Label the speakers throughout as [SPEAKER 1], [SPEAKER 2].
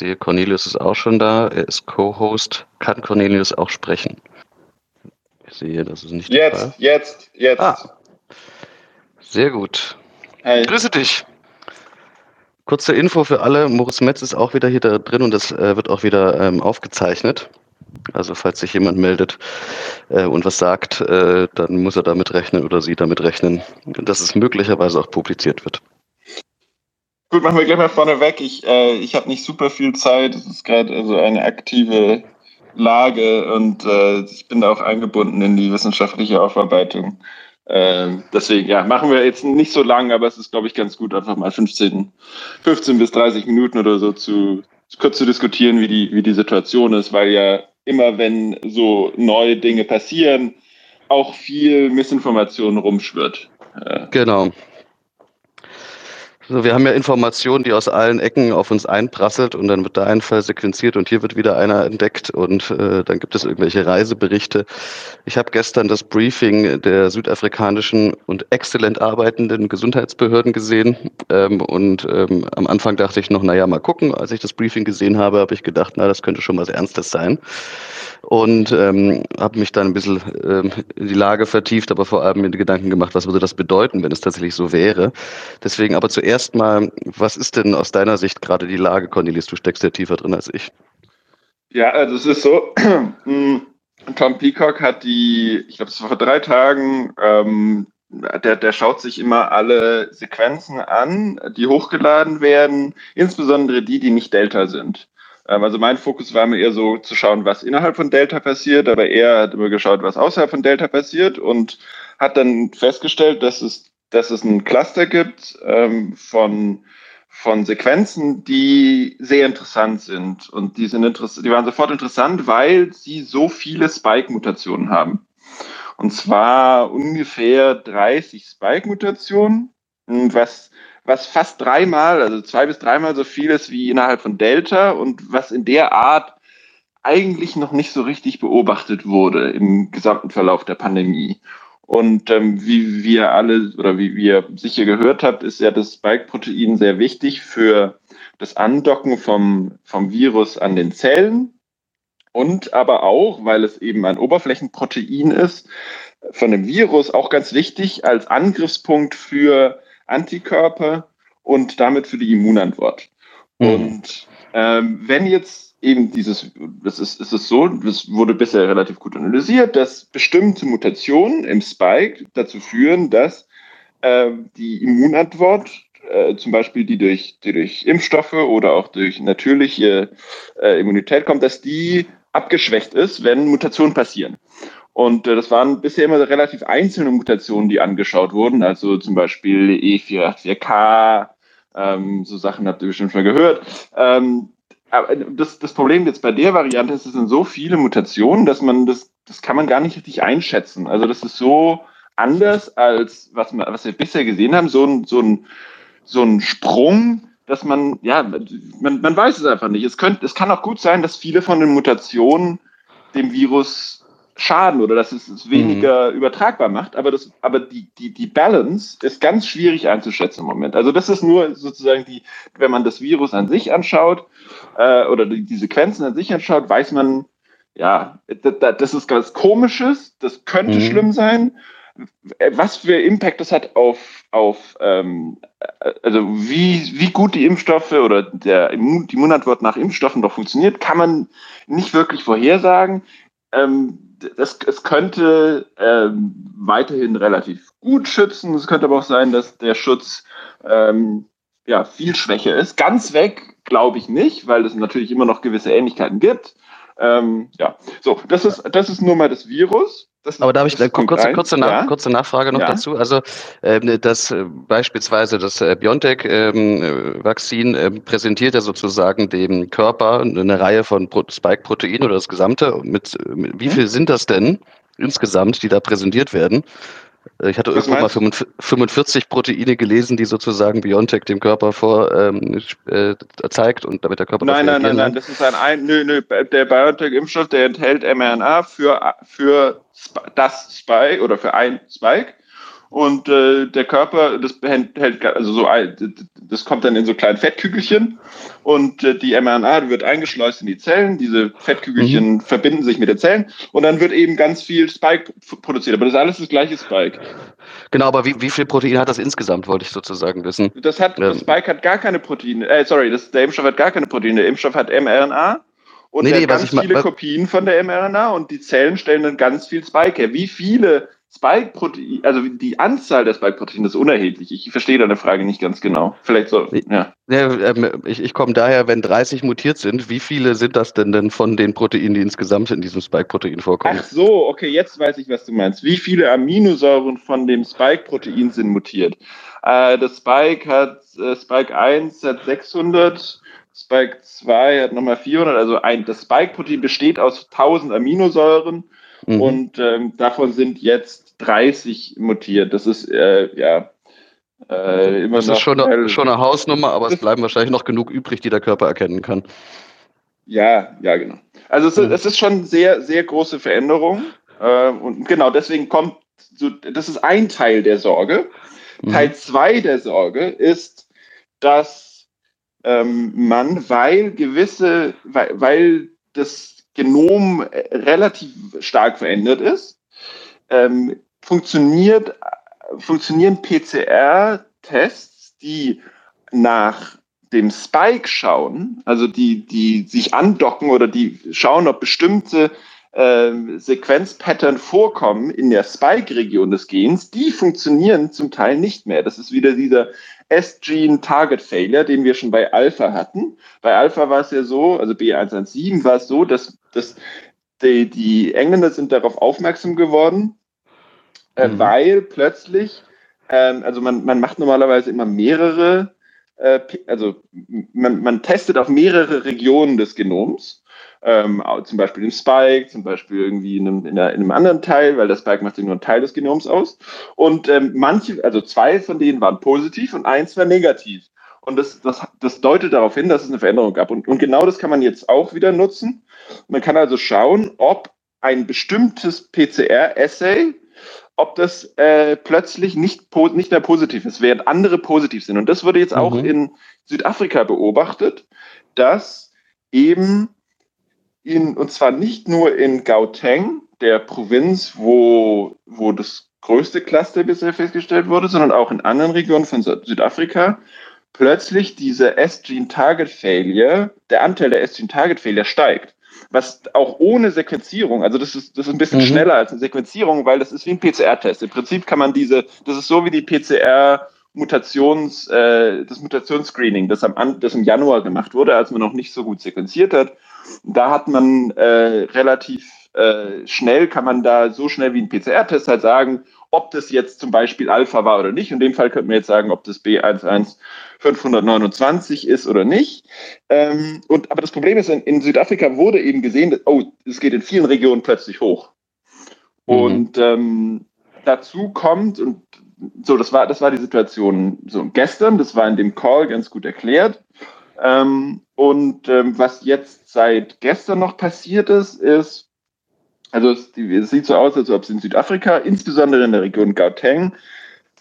[SPEAKER 1] sehe, Cornelius ist auch schon da. Er ist Co-Host. Kann Cornelius auch sprechen? Ich sehe, das ist nicht
[SPEAKER 2] jetzt, der Fall. Jetzt, jetzt,
[SPEAKER 1] ah. Sehr gut. Hey. Grüße dich. Kurze Info für alle. Moritz Metz ist auch wieder hier da drin und das äh, wird auch wieder ähm, aufgezeichnet. Also falls sich jemand meldet äh, und was sagt, äh, dann muss er damit rechnen oder sie damit rechnen, dass es möglicherweise auch publiziert wird.
[SPEAKER 2] Gut, machen wir gleich mal vorne weg. Ich, äh, ich habe nicht super viel Zeit. Es ist gerade also eine aktive Lage und äh, ich bin da auch eingebunden in die wissenschaftliche Aufarbeitung. Äh, deswegen, ja, machen wir jetzt nicht so lang, aber es ist, glaube ich, ganz gut, einfach mal 15, 15 bis 30 Minuten oder so zu kurz zu diskutieren, wie die, wie die Situation ist, weil ja immer, wenn so neue Dinge passieren, auch viel Missinformation rumschwirrt.
[SPEAKER 1] Genau. Also wir haben ja Informationen, die aus allen Ecken auf uns einprasselt und dann wird da ein Fall sequenziert und hier wird wieder einer entdeckt und äh, dann gibt es irgendwelche Reiseberichte. Ich habe gestern das Briefing der südafrikanischen und exzellent arbeitenden Gesundheitsbehörden gesehen ähm, und ähm, am Anfang dachte ich noch, naja, mal gucken. Als ich das Briefing gesehen habe, habe ich gedacht, na, das könnte schon was Ernstes sein und ähm, habe mich dann ein bisschen ähm, in die Lage vertieft, aber vor allem mir Gedanken gemacht, was würde das bedeuten, wenn es tatsächlich so wäre. Deswegen aber zuerst mal, was ist denn aus deiner Sicht gerade die Lage, Cornelis? Du steckst ja tiefer drin als ich.
[SPEAKER 2] Ja, also es ist so, Tom Peacock hat die, ich glaube, es war vor drei Tagen, ähm, der, der schaut sich immer alle Sequenzen an, die hochgeladen werden, insbesondere die, die nicht Delta sind. Ähm, also mein Fokus war mir eher so zu schauen, was innerhalb von Delta passiert, aber er hat immer geschaut, was außerhalb von Delta passiert und hat dann festgestellt, dass es, dass es ein Cluster gibt ähm, von, von Sequenzen, die sehr interessant sind. Und die, sind die waren sofort interessant, weil sie so viele Spike-Mutationen haben. Und zwar ungefähr 30 Spike-Mutationen, was was fast dreimal, also zwei bis dreimal so viel ist wie innerhalb von Delta und was in der Art eigentlich noch nicht so richtig beobachtet wurde im gesamten Verlauf der Pandemie. Und ähm, wie wir alle oder wie ihr sicher gehört habt, ist ja das Spike-Protein sehr wichtig für das Andocken vom, vom Virus an den Zellen und aber auch, weil es eben ein Oberflächenprotein ist, von dem Virus auch ganz wichtig als Angriffspunkt für Antikörper und damit für die Immunantwort. Mhm. Und ähm, wenn jetzt eben dieses, das ist, ist es so, das wurde bisher relativ gut analysiert, dass bestimmte Mutationen im Spike dazu führen, dass äh, die Immunantwort, äh, zum Beispiel die durch, die durch Impfstoffe oder auch durch natürliche äh, Immunität kommt, dass die abgeschwächt ist, wenn Mutationen passieren. Und äh, das waren bisher immer relativ einzelne Mutationen, die angeschaut wurden, also zum Beispiel E484K, ähm, so Sachen habt ihr bestimmt schon gehört. Ähm, aber das, das Problem jetzt bei der Variante ist, es sind so viele Mutationen, dass man das, das kann man gar nicht richtig einschätzen. Also das ist so anders als was, was wir bisher gesehen haben, so ein, so ein, so ein Sprung, dass man, ja, man, man weiß es einfach nicht. Es, könnte, es kann auch gut sein, dass viele von den Mutationen dem Virus schaden oder dass es es weniger mhm. übertragbar macht. Aber, das, aber die, die, die Balance ist ganz schwierig einzuschätzen im Moment. Also das ist nur sozusagen die, wenn man das Virus an sich anschaut äh, oder die, die Sequenzen an sich anschaut, weiß man, ja, das, ist ganz komisches, das könnte mhm. schlimm sein. Was für Impact das hat auf, auf ähm, also wie, wie gut die Impfstoffe oder der Immun, die Immunantwort nach Impfstoffen doch funktioniert, kann man nicht wirklich vorhersagen. Ähm, das, es könnte ähm, weiterhin relativ gut schützen. Es könnte aber auch sein, dass der Schutz ähm, ja, viel schwächer ist. Ganz weg glaube ich nicht, weil es natürlich immer noch gewisse Ähnlichkeiten gibt. Ähm, ja, so, das ist, das ist nur mal das Virus. Das
[SPEAKER 1] Aber da habe ich eine kurze, kurze, ja? kurze Nachfrage noch ja? dazu. Also, ähm, das äh, beispielsweise das äh, BioNTech-Vakzin ähm, äh, präsentiert ja sozusagen dem Körper eine Reihe von Spike-Proteinen oder das gesamte. Mit, mit wie mhm. viel sind das denn insgesamt, die da präsentiert werden? Ich hatte Was irgendwo mal 45 Proteine gelesen, die sozusagen BioNTech dem Körper vor ähm, äh, zeigt und damit der Körper
[SPEAKER 2] Nein, nein, nein, nein, das ist ein, ein nö, nö, der BioNTech-Impfstoff, der enthält mRNA für, für das Spike oder für ein Spike und äh, der Körper, das hält, also so, das kommt dann in so kleinen Fettkügelchen und äh, die mRNA wird eingeschleust in die Zellen. Diese Fettkügelchen mhm. verbinden sich mit den Zellen und dann wird eben ganz viel Spike produziert. Aber das ist alles das gleiche Spike.
[SPEAKER 1] Genau, aber wie, wie viel Protein hat das insgesamt, wollte ich sozusagen wissen.
[SPEAKER 2] Das hat, das Spike hat gar keine Proteine. Äh, sorry, das, der Impfstoff hat gar keine Proteine. Der Impfstoff hat mRNA und nee, nee, ganz viele Kopien von der mRNA und die Zellen stellen dann ganz viel Spike her. Wie viele Spike-Protein, also die Anzahl der Spike-Proteine ist unerheblich. Ich verstehe deine Frage nicht ganz genau. Vielleicht so,
[SPEAKER 1] ja. ähm, ich, ich komme daher, wenn 30 mutiert sind, wie viele sind das denn denn von den Proteinen, die insgesamt in diesem Spike-Protein vorkommen?
[SPEAKER 2] Ach so, okay, jetzt weiß ich, was du meinst. Wie viele Aminosäuren von dem Spike-Protein sind mutiert? Äh, das Spike hat, äh, Spike 1 hat 600, Spike 2 hat nochmal 400, also ein, das Spike-Protein besteht aus 1000 Aminosäuren Mhm. Und ähm, davon sind jetzt 30 mutiert. Das ist äh, ja
[SPEAKER 1] äh, immer das noch. Das ist schon eine, schon eine Hausnummer, aber es bleiben wahrscheinlich noch genug übrig, die der Körper erkennen kann.
[SPEAKER 2] Ja, ja, genau. Also es, mhm. es ist schon sehr, sehr große Veränderung. Äh, und genau deswegen kommt, so, das ist ein Teil der Sorge. Mhm. Teil zwei der Sorge ist, dass ähm, man, weil gewisse, weil, weil das Genom äh, relativ stark verändert ist, ähm, funktioniert, funktionieren PCR-Tests, die nach dem Spike schauen, also die, die sich andocken oder die schauen, ob bestimmte äh, Sequenzpattern vorkommen in der Spike-Region des Gens, die funktionieren zum Teil nicht mehr. Das ist wieder dieser S-Gene Target Failure, den wir schon bei Alpha hatten. Bei Alpha war es ja so, also B117 war es so, dass, dass die, die Engländer sind darauf aufmerksam geworden, äh, mhm. weil plötzlich, ähm, also man, man macht normalerweise immer mehrere, äh, also man, man testet auf mehrere Regionen des Genoms ähm, zum Beispiel im Spike, zum Beispiel irgendwie in einem, in, einer, in einem, anderen Teil, weil der Spike macht ja nur einen Teil des Genoms aus. Und ähm, manche, also zwei von denen waren positiv und eins war negativ. Und das, das, das deutet darauf hin, dass es eine Veränderung gab. Und, und genau das kann man jetzt auch wieder nutzen. Man kann also schauen, ob ein bestimmtes PCR-Assay ob das äh, plötzlich nicht, nicht mehr positiv ist, während andere positiv sind. Und das wurde jetzt mhm. auch in Südafrika beobachtet, dass eben in, und zwar nicht nur in Gauteng, der Provinz, wo, wo das größte Cluster bisher festgestellt wurde, sondern auch in anderen Regionen von Südafrika, plötzlich diese S-Gene Target Failure, der Anteil der S-Gene Target Failure steigt. Was auch ohne Sequenzierung, also das ist, das ist ein bisschen mhm. schneller als eine Sequenzierung, weil das ist wie ein PCR-Test. Im Prinzip kann man diese, das ist so wie die PCR- Mutations, äh, das Mutationsscreening, das, am, das im Januar gemacht wurde, als man noch nicht so gut sequenziert hat. Da hat man äh, relativ äh, schnell, kann man da so schnell wie ein PCR-Test halt sagen, ob das jetzt zum Beispiel Alpha war oder nicht. In dem Fall könnten wir jetzt sagen, ob das B11529 ist oder nicht. Ähm, und, aber das Problem ist, in, in, Südafrika wurde eben gesehen, dass, oh, es geht in vielen Regionen plötzlich hoch. Mhm. Und ähm, dazu kommt, und so, das war, das war die Situation so gestern, das war in dem Call ganz gut erklärt. Ähm, und ähm, was jetzt seit gestern noch passiert ist, ist, also es, es, sieht so aus, als ob es in Südafrika, insbesondere in der Region Gauteng,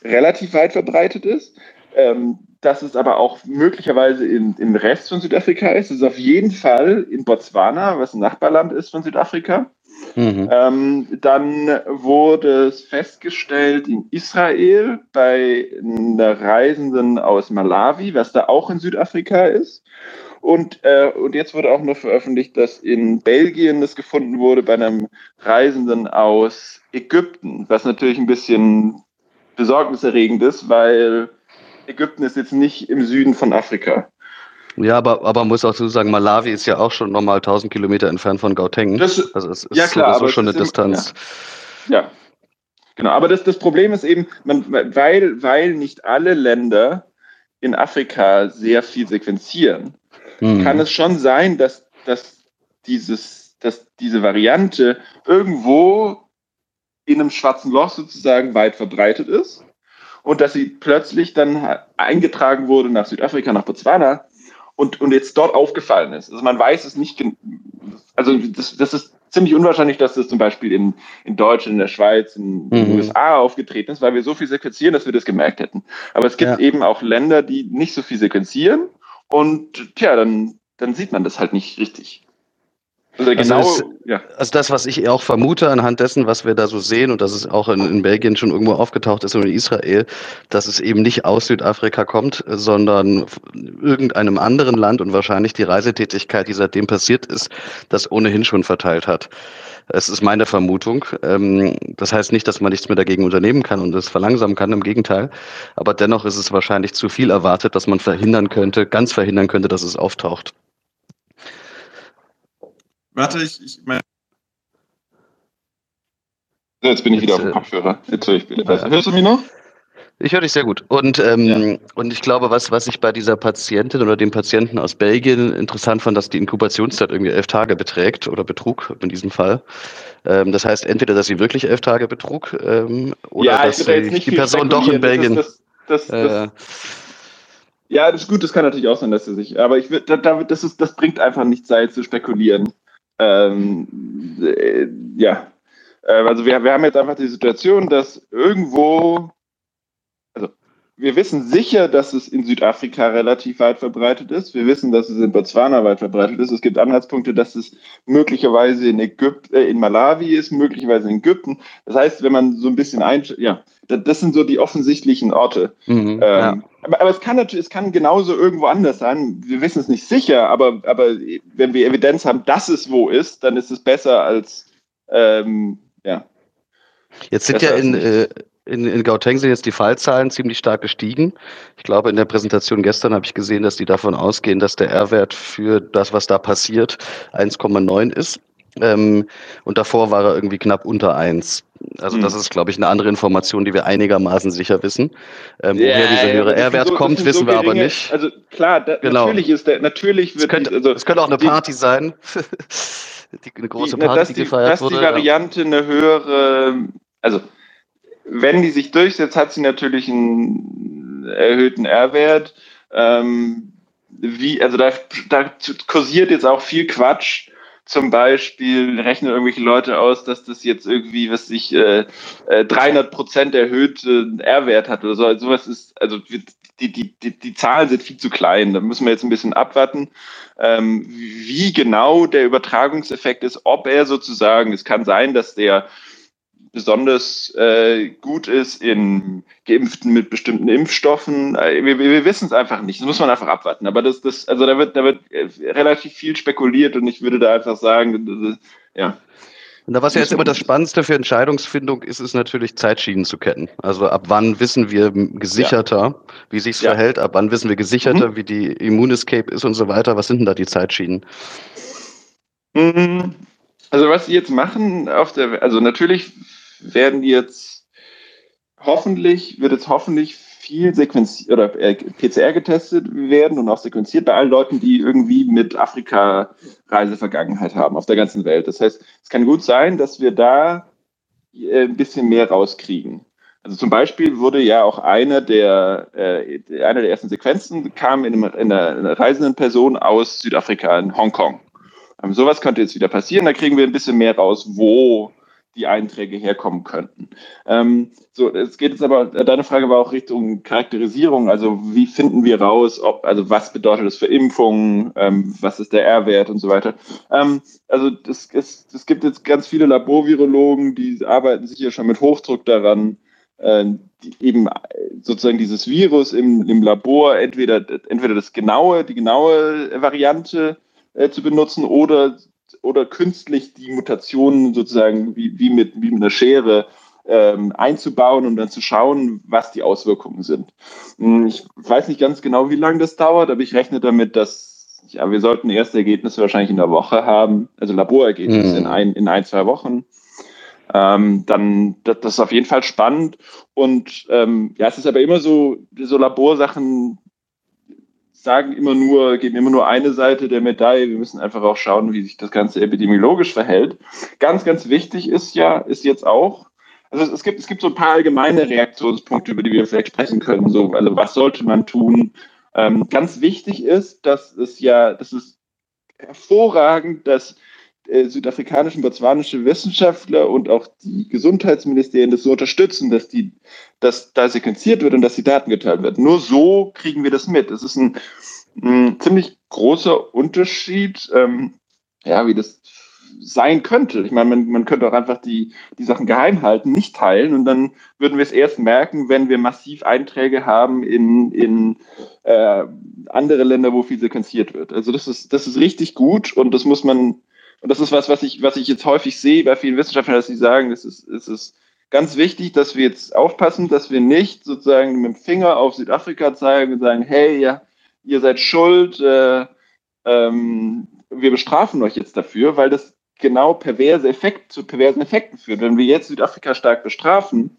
[SPEAKER 2] relativ weit verbreitet ist. Ähm, dass es aber auch möglicherweise in, im Rest von Südafrika ist. Es ist auf jeden Fall in Botswana, was ein Nachbarland ist von Südafrika. Mhm. Ähm, dann wurde es festgestellt in Israel bei einer Reisenden aus Malawi, was da auch in Südafrika ist. Und, äh, und jetzt wurde auch noch veröffentlicht, dass in Belgien das gefunden wurde bei einem Reisenden aus Ägypten, was natürlich ein bisschen besorgniserregend ist, weil Ägypten ist jetzt nicht im Süden von Afrika.
[SPEAKER 1] Ja, aber, aber man muss auch so sagen, Malawi ist ja auch schon nochmal 1000 Kilometer entfernt von Gauteng.
[SPEAKER 2] Das, also es ist ja, klar,
[SPEAKER 1] so schon eine Distanz.
[SPEAKER 2] Ja. ja. genau. Aber das, das Problem ist eben, man, weil, weil nicht alle Länder in Afrika sehr viel sequenzieren, hm. kann es schon sein, dass, dass, dieses, dass diese Variante irgendwo in einem schwarzen Loch sozusagen weit verbreitet ist und dass sie plötzlich dann eingetragen wurde nach Südafrika, nach Botswana und, und jetzt dort aufgefallen ist. Also man weiß es nicht, also das, das ist ziemlich unwahrscheinlich, dass das zum Beispiel in, in Deutschland, in der Schweiz, in den mhm. USA aufgetreten ist, weil wir so viel sequenzieren, dass wir das gemerkt hätten. Aber es gibt ja. eben auch Länder, die nicht so viel sequenzieren und tja, dann, dann sieht man das halt nicht richtig.
[SPEAKER 1] Also, genau, also, das, ja. also das, was ich auch vermute anhand dessen, was wir da so sehen und dass es auch in, in Belgien schon irgendwo aufgetaucht ist und in Israel, dass es eben nicht aus Südafrika kommt, sondern irgendeinem anderen Land und wahrscheinlich die Reisetätigkeit, die seitdem passiert ist, das ohnehin schon verteilt hat. Es ist meine Vermutung. Ähm, das heißt nicht, dass man nichts mehr dagegen unternehmen kann und es verlangsamen kann, im Gegenteil. Aber dennoch ist es wahrscheinlich zu viel erwartet, dass man verhindern könnte, ganz verhindern könnte, dass es auftaucht.
[SPEAKER 2] Warte, ich, ich meine. Jetzt bin ich wieder auf dem äh, Kopfhörer. Jetzt höre ich wieder besser. Hörst du mich noch?
[SPEAKER 1] Ich höre dich sehr gut. Und, ähm, ja. und ich glaube, was, was ich bei dieser Patientin oder dem Patienten aus Belgien interessant fand, dass die Inkubationszeit irgendwie elf Tage beträgt oder betrug in diesem Fall. Ähm, das heißt, entweder, dass sie wirklich elf Tage betrug ähm, oder ja, dass die Person doch in Belgien. Das, das, das,
[SPEAKER 2] äh, ja, das ist gut, das kann natürlich auch sein, dass sie sich. Aber ich da, das, ist, das bringt einfach nichts Zeit zu spekulieren. Ähm, äh, ja, äh, also wir, wir haben jetzt einfach die Situation, dass irgendwo, wir wissen sicher, dass es in Südafrika relativ weit verbreitet ist. Wir wissen, dass es in Botswana weit verbreitet ist. Es gibt Anhaltspunkte, dass es möglicherweise in Ägypten, äh, in Malawi ist, möglicherweise in Ägypten. Das heißt, wenn man so ein bisschen ein, ja, das sind so die offensichtlichen Orte. Mhm, ähm, ja. aber, aber, es kann natürlich, es kann genauso irgendwo anders sein. Wir wissen es nicht sicher, aber, aber wenn wir Evidenz haben, dass es wo ist, dann ist es besser als ähm, ja.
[SPEAKER 1] Jetzt sind ja in, äh, in, in Gauteng sind jetzt die Fallzahlen ziemlich stark gestiegen. Ich glaube, in der Präsentation gestern habe ich gesehen, dass die davon ausgehen, dass der R-Wert für das, was da passiert, 1,9 ist. Ähm, und davor war er irgendwie knapp unter eins. Also hm. das ist, glaube ich, eine andere Information, die wir einigermaßen sicher wissen. Ähm, ja, woher dieser höhere ja, R-Wert so, kommt, wissen so wir aber nicht.
[SPEAKER 2] Also klar, da, genau. natürlich ist der, natürlich wird.
[SPEAKER 1] Es könnte, also, es könnte auch eine Party sein.
[SPEAKER 2] die, eine große Party, die, dass die, die gefeiert dass wurde. Dass die Variante eine höhere, also wenn die sich durchsetzt, hat sie natürlich einen erhöhten R-Wert. Ähm, wie, also da, da kursiert jetzt auch viel Quatsch zum Beispiel rechnen irgendwelche Leute aus, dass das jetzt irgendwie, was sich äh, 300 äh, Prozent erhöht äh, R-Wert hat oder so. Also sowas ist, also die, die, die, die Zahlen sind viel zu klein. Da müssen wir jetzt ein bisschen abwarten, ähm, wie genau der Übertragungseffekt ist, ob er sozusagen, es kann sein, dass der besonders äh, gut ist in Geimpften mit bestimmten Impfstoffen. Äh, wir, wir wissen es einfach nicht. Das muss man einfach abwarten. Aber das, das, also da wird, da wird äh, relativ viel spekuliert und ich würde da einfach sagen, ja.
[SPEAKER 1] Und da was ja jetzt immer das Spannendste für Entscheidungsfindung ist, ist natürlich Zeitschienen zu kennen. Also ab wann wissen wir gesicherter, ja. wie sich's ja. verhält, ab wann wissen wir gesicherter, mhm. wie die Immunescape ist und so weiter. Was sind denn da die Zeitschienen?
[SPEAKER 2] Mhm. Also was sie jetzt machen auf der, also natürlich werden jetzt hoffentlich, wird jetzt hoffentlich viel sequenziert oder äh, PCR getestet werden und auch sequenziert bei allen Leuten, die irgendwie mit Afrika Reisevergangenheit haben auf der ganzen Welt. Das heißt, es kann gut sein, dass wir da äh, ein bisschen mehr rauskriegen. Also zum Beispiel wurde ja auch eine der, äh, eine der ersten Sequenzen kam in, einem, in, einer, in einer reisenden Person aus Südafrika in Hongkong. Ähm, sowas könnte jetzt wieder passieren. Da kriegen wir ein bisschen mehr raus, wo die Einträge herkommen könnten. Ähm, so, es geht jetzt aber, deine Frage war auch Richtung Charakterisierung, also wie finden wir raus, ob, also was bedeutet das für Impfungen, ähm, was ist der R-Wert und so weiter. Ähm, also es, es, es gibt jetzt ganz viele Laborvirologen, die arbeiten sicher schon mit Hochdruck daran, äh, die eben sozusagen dieses Virus im, im Labor entweder, entweder das genaue, die genaue Variante äh, zu benutzen oder oder künstlich die Mutationen sozusagen wie, wie, mit, wie mit einer Schere ähm, einzubauen und dann zu schauen, was die Auswirkungen sind. Hm, ich weiß nicht ganz genau, wie lange das dauert, aber ich rechne damit, dass ja, wir sollten erste Ergebnisse wahrscheinlich in der Woche haben, also Laborergebnisse mhm. in, ein, in ein, zwei Wochen. Ähm, dann das, das, ist auf jeden Fall spannend. Und ähm, ja, es ist aber immer so, so Laborsachen sagen immer nur, geben immer nur eine Seite der Medaille. Wir müssen einfach auch schauen, wie sich das Ganze epidemiologisch verhält. Ganz, ganz wichtig ist ja, ist jetzt auch, also es gibt, es gibt so ein paar allgemeine Reaktionspunkte, über die wir vielleicht sprechen können. So, also was sollte man tun? Ähm, ganz wichtig ist, dass es ja, das ist hervorragend, dass äh, südafrikanischen, botswanischen Wissenschaftler und auch die Gesundheitsministerien das so unterstützen, dass die, dass da sequenziert wird und dass die Daten geteilt werden. Nur so kriegen wir das mit. Es ist ein, ein ziemlich großer Unterschied, ähm, ja, wie das sein könnte. Ich meine, man, man könnte auch einfach die, die Sachen geheim halten, nicht teilen und dann würden wir es erst merken, wenn wir massiv Einträge haben in, in äh, andere Länder, wo viel sequenziert wird. Also das ist, das ist richtig gut und das muss man, und das ist was, was ich, was ich jetzt häufig sehe bei vielen Wissenschaftlern, dass sie sagen, es ist, es ist ganz wichtig, dass wir jetzt aufpassen, dass wir nicht sozusagen mit dem Finger auf Südafrika zeigen und sagen, hey, ja, ihr seid schuld, äh, ähm, wir bestrafen euch jetzt dafür, weil das genau perverse Effekt, zu perversen Effekten führt. Wenn wir jetzt Südafrika stark bestrafen,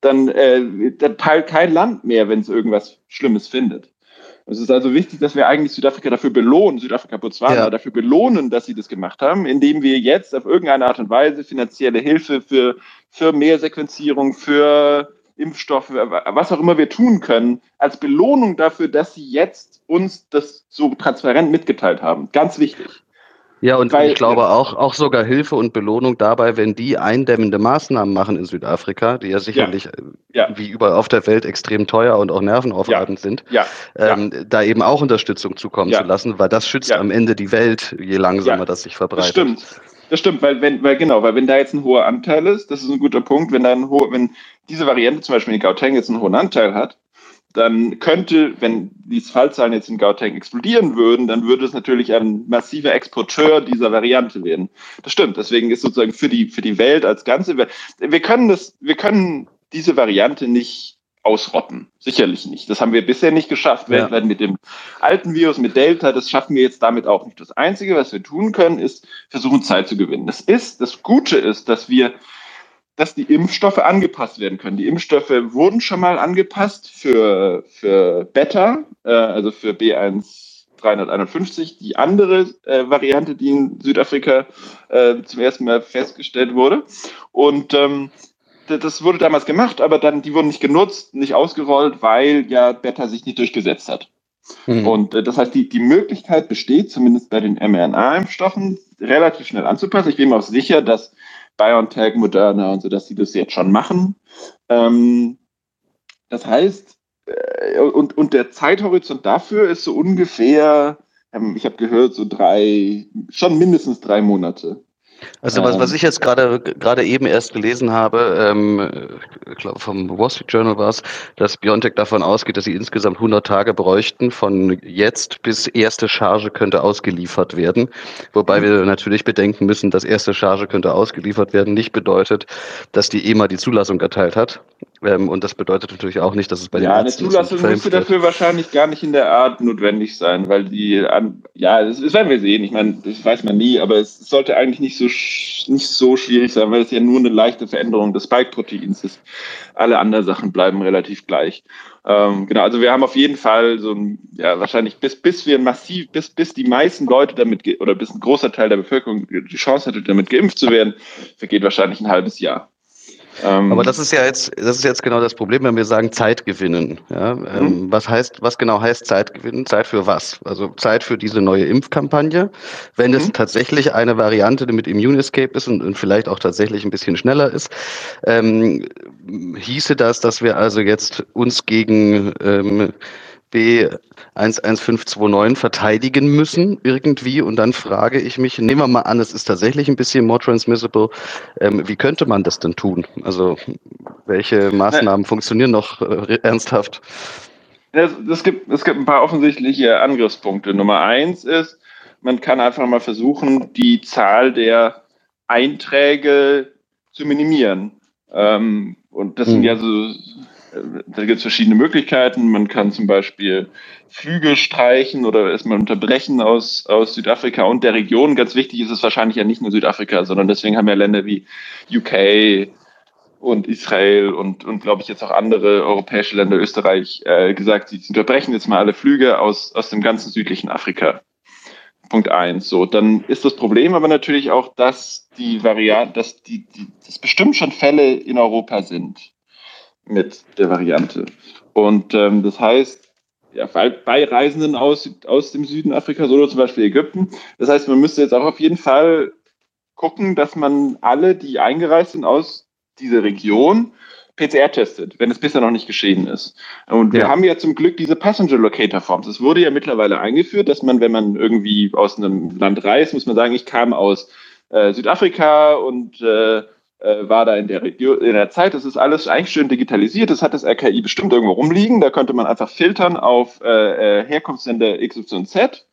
[SPEAKER 2] dann, äh, dann teilt kein Land mehr, wenn es irgendwas Schlimmes findet. Es ist also wichtig, dass wir eigentlich Südafrika dafür belohnen, Südafrika, Botswana ja. dafür belohnen, dass sie das gemacht haben, indem wir jetzt auf irgendeine Art und Weise finanzielle Hilfe für, für mehr Sequenzierung, für Impfstoffe, was auch immer wir tun können, als Belohnung dafür, dass sie jetzt uns das so transparent mitgeteilt haben. Ganz wichtig.
[SPEAKER 1] Ja, und Weil, ich glaube auch, auch sogar Hilfe und Belohnung dabei, wenn die eindämmende Maßnahmen machen in Südafrika, die ja sicherlich ja, ja. wie überall auf der Welt extrem teuer und auch nervenaufreibend
[SPEAKER 2] ja,
[SPEAKER 1] sind, ähm, da eben auch Unterstützung zukommen zu lassen, weil das schützt am Ende die Welt, je langsamer das sich verbreitet. Das
[SPEAKER 2] stimmt. Das stimmt, weil wenn, weil genau, weil wenn da jetzt ein hoher Anteil ist, das ist ein guter Punkt, wenn da ein hoher, wenn diese Variante zum Beispiel in Gauteng jetzt einen hohen Anteil hat, dann könnte, wenn die Fallzahlen jetzt in Gauteng explodieren würden, dann würde es natürlich ein massiver Exporteur dieser Variante werden. Das stimmt. Deswegen ist sozusagen für die, für die Welt als Ganze, wir können das, wir können diese Variante nicht ausrotten. Sicherlich nicht. Das haben wir bisher nicht geschafft, ja. weltweit mit dem alten Virus, mit Delta. Das schaffen wir jetzt damit auch nicht. Das Einzige, was wir tun können, ist versuchen, Zeit zu gewinnen. Das ist, das Gute ist, dass wir dass die Impfstoffe angepasst werden können. Die Impfstoffe wurden schon mal angepasst für, für Beta, äh, also für B1351, die andere äh, Variante, die in Südafrika äh, zum ersten Mal festgestellt wurde. Und ähm, das wurde damals gemacht, aber dann die wurden nicht genutzt, nicht ausgerollt, weil ja Beta sich nicht durchgesetzt hat. Mhm. Und äh, das heißt, die, die Möglichkeit besteht, zumindest bei den mRNA-Impfstoffen, relativ schnell anzupassen. Ich bin mir auch sicher, dass BioNTech, Moderna und so, dass sie das jetzt schon machen. Ähm, das heißt, äh, und, und der Zeithorizont dafür ist so ungefähr, ähm, ich habe gehört, so drei, schon mindestens drei Monate.
[SPEAKER 1] Also was, was ähm. ich jetzt gerade gerade eben erst gelesen habe, ähm, ich glaube vom Wall Street Journal war es, dass Biontech davon ausgeht, dass sie insgesamt 100 Tage bräuchten von jetzt bis erste Charge könnte ausgeliefert werden. Wobei wir natürlich bedenken müssen, dass erste Charge könnte ausgeliefert werden nicht bedeutet, dass die EMA die Zulassung erteilt hat. Ähm, und das bedeutet natürlich auch nicht, dass es bei den
[SPEAKER 2] Ja, eine Zulassung müsste dafür wahrscheinlich gar nicht in der Art notwendig sein, weil die, an, ja, das, das, werden wir sehen. Ich meine, das weiß man nie, aber es sollte eigentlich nicht so, nicht so schwierig sein, weil es ja nur eine leichte Veränderung des Spike-Proteins ist. Alle anderen Sachen bleiben relativ gleich. Ähm, genau, also wir haben auf jeden Fall so ein, ja, wahrscheinlich bis, bis wir massiv, bis, bis die meisten Leute damit, oder bis ein großer Teil der Bevölkerung die Chance hatte, damit geimpft zu werden, vergeht wahrscheinlich ein halbes Jahr.
[SPEAKER 1] Ähm, Aber das ist ja jetzt, das ist jetzt genau das Problem, wenn wir sagen Zeit gewinnen. Ja, ähm, mhm. was heißt, was genau heißt Zeit gewinnen? Zeit für was? Also Zeit für diese neue Impfkampagne. Wenn es mhm. tatsächlich eine Variante mit Immune Escape ist und, und, vielleicht auch tatsächlich ein bisschen schneller ist, ähm, hieße das, dass wir also jetzt uns gegen ähm, B11529 verteidigen müssen irgendwie. Und dann frage ich mich, nehmen wir mal an, es ist tatsächlich ein bisschen more transmissible. Ähm, wie könnte man das denn tun? Also welche Maßnahmen ja. funktionieren noch äh, ernsthaft?
[SPEAKER 2] Es, es, gibt, es gibt ein paar offensichtliche Angriffspunkte. Nummer eins ist, man kann einfach mal versuchen, die Zahl der Einträge zu minimieren. Ähm, und das hm. sind ja so da gibt es verschiedene Möglichkeiten. Man kann zum Beispiel Flüge streichen oder erstmal unterbrechen aus, aus Südafrika und der Region. Ganz wichtig ist es wahrscheinlich ja nicht nur Südafrika, sondern deswegen haben ja Länder wie UK und Israel und, und glaube ich jetzt auch andere europäische Länder, Österreich, äh, gesagt, sie unterbrechen jetzt mal alle Flüge aus, aus dem ganzen südlichen Afrika. Punkt eins. So, dann ist das Problem aber natürlich auch, dass die Variante, dass die, die, dass bestimmt schon Fälle in Europa sind mit der Variante. Und ähm, das heißt, ja, bei Reisenden aus, aus dem Süden Afrikas oder zum Beispiel Ägypten. Das heißt, man müsste jetzt auch auf jeden Fall gucken, dass man alle, die eingereist sind aus dieser Region, PCR testet, wenn es bisher noch nicht geschehen ist. Und wir haben ja zum Glück diese Passenger Locator Forms. Es wurde ja mittlerweile eingeführt, dass man, wenn man irgendwie aus einem Land reist, muss man sagen, ich kam aus äh, Südafrika und äh, äh, war da in der Region, in der Zeit. Das ist alles eigentlich schön digitalisiert. Das hat das RKI bestimmt irgendwo rumliegen. Da könnte man einfach filtern auf äh, äh Herkunftsländer XYZ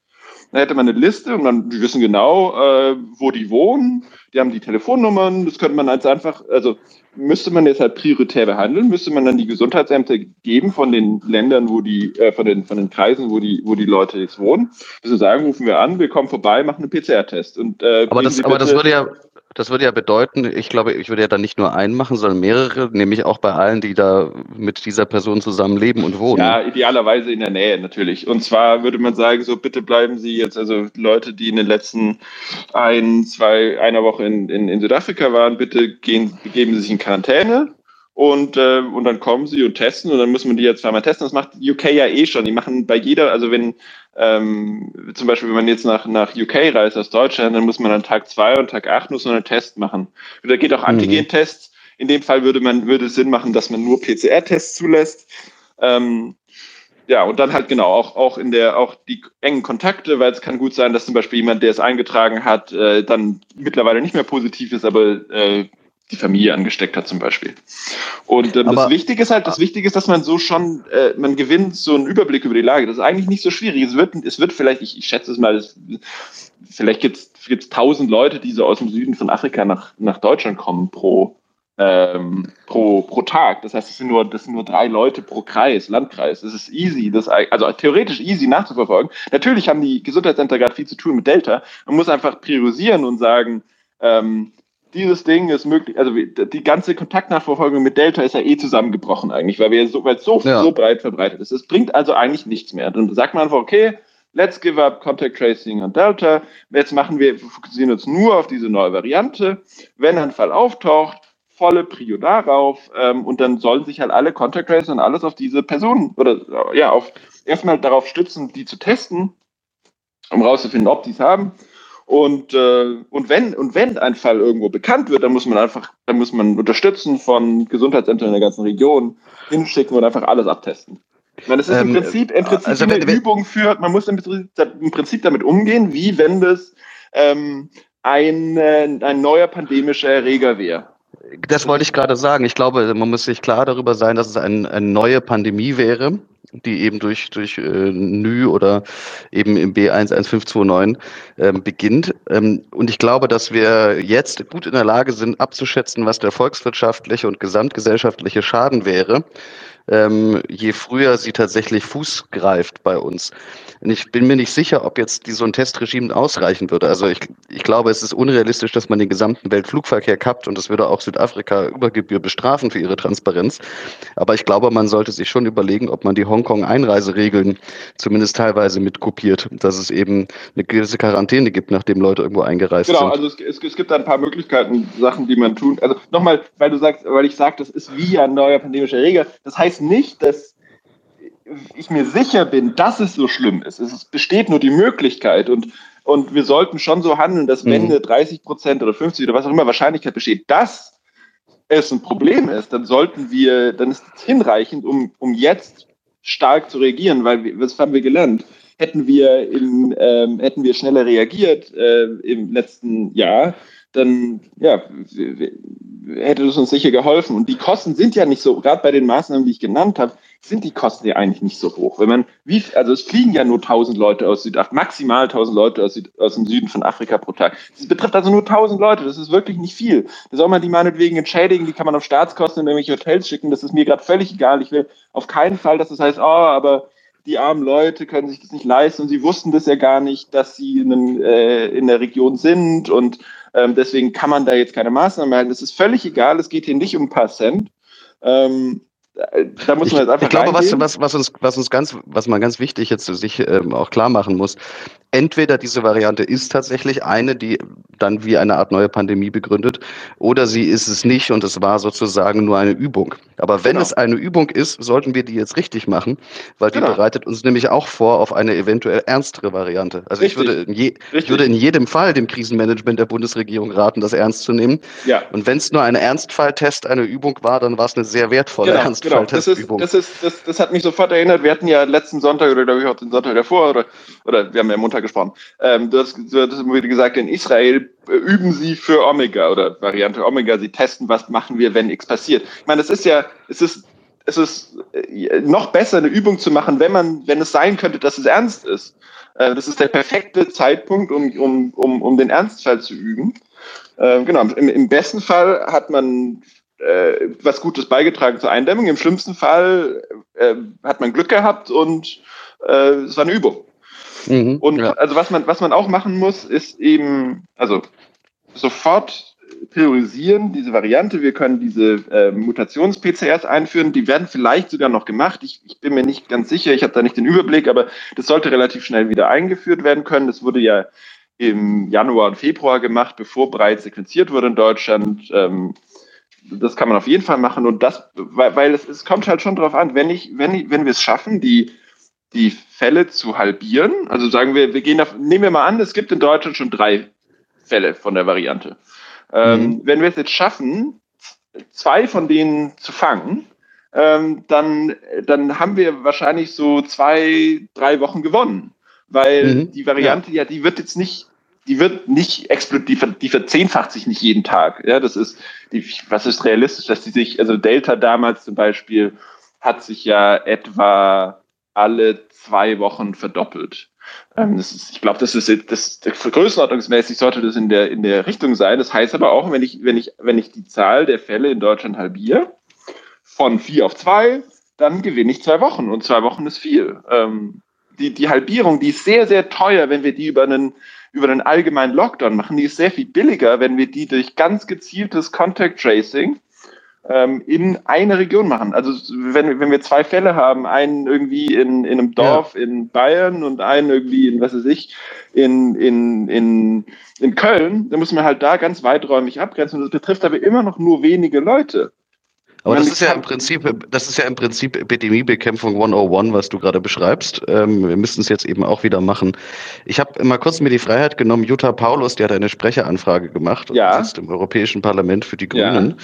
[SPEAKER 2] da hätte man eine Liste und dann, die wissen genau, äh, wo die wohnen. Die haben die Telefonnummern. Das könnte man als einfach, also müsste man jetzt halt prioritär behandeln, müsste man dann die Gesundheitsämter geben von den Ländern, wo die, äh, von den, von den Kreisen, wo die, wo die Leute jetzt wohnen. Müssen sagen, rufen wir an, wir kommen vorbei, machen einen PCR-Test. Und,
[SPEAKER 1] äh, aber das, aber das würde ja, das würde ja bedeuten, ich glaube, ich würde ja dann nicht nur einen machen, sondern mehrere, nämlich auch bei allen, die da mit dieser Person zusammen leben und wohnen.
[SPEAKER 2] Ja, idealerweise in der Nähe natürlich. Und zwar würde man sagen, so bitte bleiben Sie jetzt, also Leute, die in den letzten ein, zwei, einer Woche in, in, in Südafrika waren, bitte gehen, begeben Sie sich in Quarantäne und, äh, und dann kommen sie und testen und dann muss man die jetzt zweimal testen. Das macht UK ja eh schon. Die machen bei jeder, also wenn ähm, zum Beispiel, wenn man jetzt nach, nach UK reist aus Deutschland, dann muss man an Tag zwei und Tag acht muss man einen Test machen. Und da geht auch mhm. Antigen-Tests. In dem Fall würde man, würde es Sinn machen, dass man nur PCR-Tests zulässt. Ähm, ja, und dann halt genau auch, auch in der, auch die engen Kontakte, weil es kann gut sein, dass zum Beispiel jemand, der es eingetragen hat, äh, dann mittlerweile nicht mehr positiv ist, aber äh, die Familie angesteckt hat zum Beispiel. Und ähm, das Wichtige ist halt, das Wichtige ist, dass man so schon, äh, man gewinnt so einen Überblick über die Lage. Das ist eigentlich nicht so schwierig. Es wird, es wird vielleicht, ich, ich schätze es mal, es, vielleicht gibt es tausend Leute, die so aus dem Süden von Afrika nach, nach Deutschland kommen pro, ähm, pro, pro Tag. Das heißt, es sind nur, das sind nur drei Leute pro Kreis, Landkreis. Das ist easy, das, also theoretisch easy nachzuverfolgen. Natürlich haben die Gesundheitsämter gerade viel zu tun mit Delta. Man muss einfach priorisieren und sagen, ähm, dieses Ding ist möglich, also die ganze Kontaktnachverfolgung mit Delta ist ja eh zusammengebrochen eigentlich, weil wir so, weil es so, ja. so breit verbreitet ist. Es bringt also eigentlich nichts mehr. Dann sagt man einfach, okay, let's give up Contact Tracing und Delta. Jetzt machen wir, fokussieren uns nur auf diese neue Variante. Wenn ein Fall auftaucht, volle Prio darauf ähm, und dann sollen sich halt alle Contact Tracing und alles auf diese Personen oder ja, auf erstmal darauf stützen, die zu testen, um rauszufinden, ob die es haben und, äh, und, wenn, und wenn ein Fall irgendwo bekannt wird, dann muss man einfach, dann muss man unterstützen von Gesundheitsämtern in der ganzen Region hinschicken und einfach alles abtesten. Ich meine, das ist im ähm, Prinzip, im Prinzip also, eine wenn, Übung für, man muss im Prinzip damit umgehen, wie wenn das ähm, ein, äh, ein neuer pandemischer Erreger wäre.
[SPEAKER 1] Das wollte ich gerade sagen. Ich glaube, man muss sich klar darüber sein, dass es ein, eine neue Pandemie wäre die eben durch, durch äh, NÜ oder eben im B11529 ähm, beginnt. Ähm, und ich glaube, dass wir jetzt gut in der Lage sind, abzuschätzen, was der volkswirtschaftliche und gesamtgesellschaftliche Schaden wäre, ähm, je früher sie tatsächlich Fuß greift bei uns. Ich bin mir nicht sicher, ob jetzt die, so ein Testregime ausreichen würde. Also ich, ich glaube, es ist unrealistisch, dass man den gesamten Weltflugverkehr kappt und das würde auch Südafrika über Gebühr bestrafen für ihre Transparenz. Aber ich glaube, man sollte sich schon überlegen, ob man die Hongkong-Einreiseregeln zumindest teilweise mit kopiert, dass es eben eine gewisse Quarantäne gibt, nachdem Leute irgendwo eingereist genau, sind.
[SPEAKER 2] Genau, also es, es, gibt ein paar Möglichkeiten, Sachen, die man tun. Also nochmal, weil du sagst, weil ich sage, das ist wie ein neuer pandemischer Regel. Das heißt nicht, dass ich mir sicher bin, dass es so schlimm ist. Es besteht nur die Möglichkeit und, und wir sollten schon so handeln, dass wenn eine 30 Prozent oder 50 oder was auch immer Wahrscheinlichkeit besteht, dass es ein Problem ist, dann sollten wir, dann ist es hinreichend, um, um jetzt stark zu reagieren, weil wir, was haben wir gelernt? Hätten wir, im, ähm, hätten wir schneller reagiert äh, im letzten Jahr, dann ja, hätte es uns sicher geholfen. Und die Kosten sind ja nicht so, gerade bei den Maßnahmen, die ich genannt habe, sind die Kosten ja eigentlich nicht so hoch. Wenn man, wie, also es fliegen ja nur 1000 Leute aus Südafrika, maximal 1000 Leute aus, Süd, aus dem Süden von Afrika pro Tag. Das betrifft also nur 1000 Leute, das ist wirklich nicht viel. Da soll man die meinetwegen entschädigen, die kann man auf Staatskosten in irgendwelche Hotels schicken, das ist mir gerade völlig egal. Ich will auf keinen Fall, dass das heißt, oh, aber die armen Leute können sich das nicht leisten und sie wussten das ja gar nicht, dass sie in, äh, in der Region sind und ähm, deswegen kann man da jetzt keine Maßnahmen halten. Das ist völlig egal, es geht hier nicht um ein paar Cent. Ähm,
[SPEAKER 1] da muss man jetzt einfach ich glaube, was, was, was, uns, was uns ganz, was man ganz wichtig jetzt sich ähm, auch klar machen muss, entweder diese Variante ist tatsächlich eine, die dann wie eine Art neue Pandemie begründet, oder sie ist es nicht und es war sozusagen nur eine Übung. Aber wenn genau. es eine Übung ist, sollten wir die jetzt richtig machen, weil die genau. bereitet uns nämlich auch vor auf eine eventuell ernstere Variante. Also ich würde, in je, ich würde in jedem Fall dem Krisenmanagement der Bundesregierung raten, das ernst zu nehmen. Ja. Und wenn es nur ein Ernstfalltest, eine Übung war, dann war es eine sehr wertvolle genau, Ernstfalltestübung.
[SPEAKER 2] Genau. Das, ist, das, ist, das, das hat mich sofort erinnert. Wir hatten ja letzten Sonntag oder glaube ich auch den Sonntag davor oder, oder wir haben ja Montag gesprochen. Ähm, du hast, du hast gesagt, in Israel üben sie für Omega oder Variante Omega. Sie testen, was machen wir, wenn X passiert. Ich meine, es ist ja, es ist, es ist äh, noch besser, eine Übung zu machen, wenn man, wenn es sein könnte, dass es ernst ist. Äh, das ist der perfekte Zeitpunkt, um, um, um, um den Ernstfall zu üben. Äh, genau, im, im besten Fall hat man äh, was Gutes beigetragen zur Eindämmung. Im schlimmsten Fall äh, hat man Glück gehabt und äh, es war eine Übung. Mhm, und ja. also was man, was man auch machen muss, ist eben, also sofort priorisieren, diese Variante. Wir können diese äh, Mutations-PCRs einführen. Die werden vielleicht sogar noch gemacht. Ich, ich bin mir nicht ganz sicher, ich habe da nicht den Überblick, aber das sollte relativ schnell wieder eingeführt werden können. Das wurde ja im Januar und Februar gemacht, bevor bereits sequenziert wurde in Deutschland. Ähm, das kann man auf jeden Fall machen. Und das, weil, weil es, es kommt halt schon darauf an, wenn ich, wenn ich, wenn wir es schaffen, die die Fälle zu halbieren. Also sagen wir, wir gehen auf, nehmen wir mal an, es gibt in Deutschland schon drei Fälle von der Variante. Ähm, mhm. Wenn wir es jetzt schaffen, zwei von denen zu fangen, ähm, dann, dann haben wir wahrscheinlich so zwei, drei Wochen gewonnen. Weil mhm. die Variante, ja. ja, die wird jetzt nicht, die wird nicht explodieren, die, die verzehnfacht sich nicht jeden Tag. Ja, das ist, die, was ist realistisch, dass die sich, also Delta damals zum Beispiel hat sich ja etwa alle zwei Wochen verdoppelt. Ähm, das ist, ich glaube, das ist das, das größenordnungsmäßig sollte das in der in der Richtung sein. Das heißt aber auch, wenn ich wenn ich wenn ich die Zahl der Fälle in Deutschland halbiere von vier auf zwei, dann gewinne ich zwei Wochen und zwei Wochen ist viel. Ähm, die die Halbierung, die ist sehr sehr teuer, wenn wir die über einen über einen allgemeinen Lockdown machen. Die ist sehr viel billiger, wenn wir die durch ganz gezieltes Contact Tracing ähm, in eine Region machen. Also wenn, wenn wir zwei Fälle haben, einen irgendwie in, in einem Dorf ja. in Bayern und einen irgendwie in, was weiß ich, in, in, in, in Köln, dann muss man halt da ganz weiträumig abgrenzen. Und das betrifft aber immer noch nur wenige Leute.
[SPEAKER 1] Aber das ist ja im Prinzip, das ist ja im Prinzip Epidemiebekämpfung 101, was du gerade beschreibst. Ähm, wir müssen es jetzt eben auch wieder machen. Ich habe immer kurz mir die Freiheit genommen, Jutta Paulus, die hat eine Sprecheranfrage gemacht
[SPEAKER 2] ja.
[SPEAKER 1] sitzt im Europäischen Parlament für die Grünen,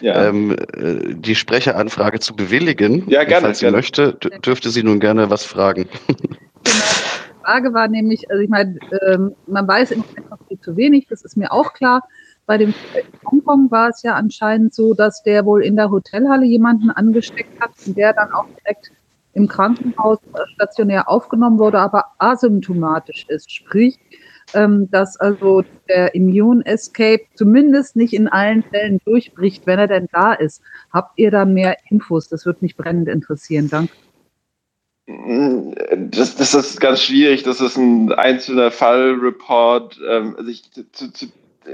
[SPEAKER 1] ja. Ja. Ähm, äh, die Sprecheranfrage zu bewilligen.
[SPEAKER 2] Ja, gerne. Und
[SPEAKER 1] falls sie
[SPEAKER 2] gerne.
[SPEAKER 1] möchte, dürfte sie nun gerne was fragen.
[SPEAKER 3] Genau. Die Frage war nämlich, also ich meine, ähm, man weiß im Moment noch viel zu wenig, das ist mir auch klar. Bei dem Hongkong war es ja anscheinend so, dass der wohl in der Hotelhalle jemanden angesteckt hat und der dann auch direkt im Krankenhaus stationär aufgenommen wurde, aber asymptomatisch ist. Sprich, ähm, dass also der Immune Escape zumindest nicht in allen Fällen durchbricht, wenn er denn da ist. Habt ihr da mehr Infos? Das würde mich brennend interessieren. Danke.
[SPEAKER 2] Das, das ist ganz schwierig. Das ist ein einzelner Fallreport. Ähm, also ich, zu, zu,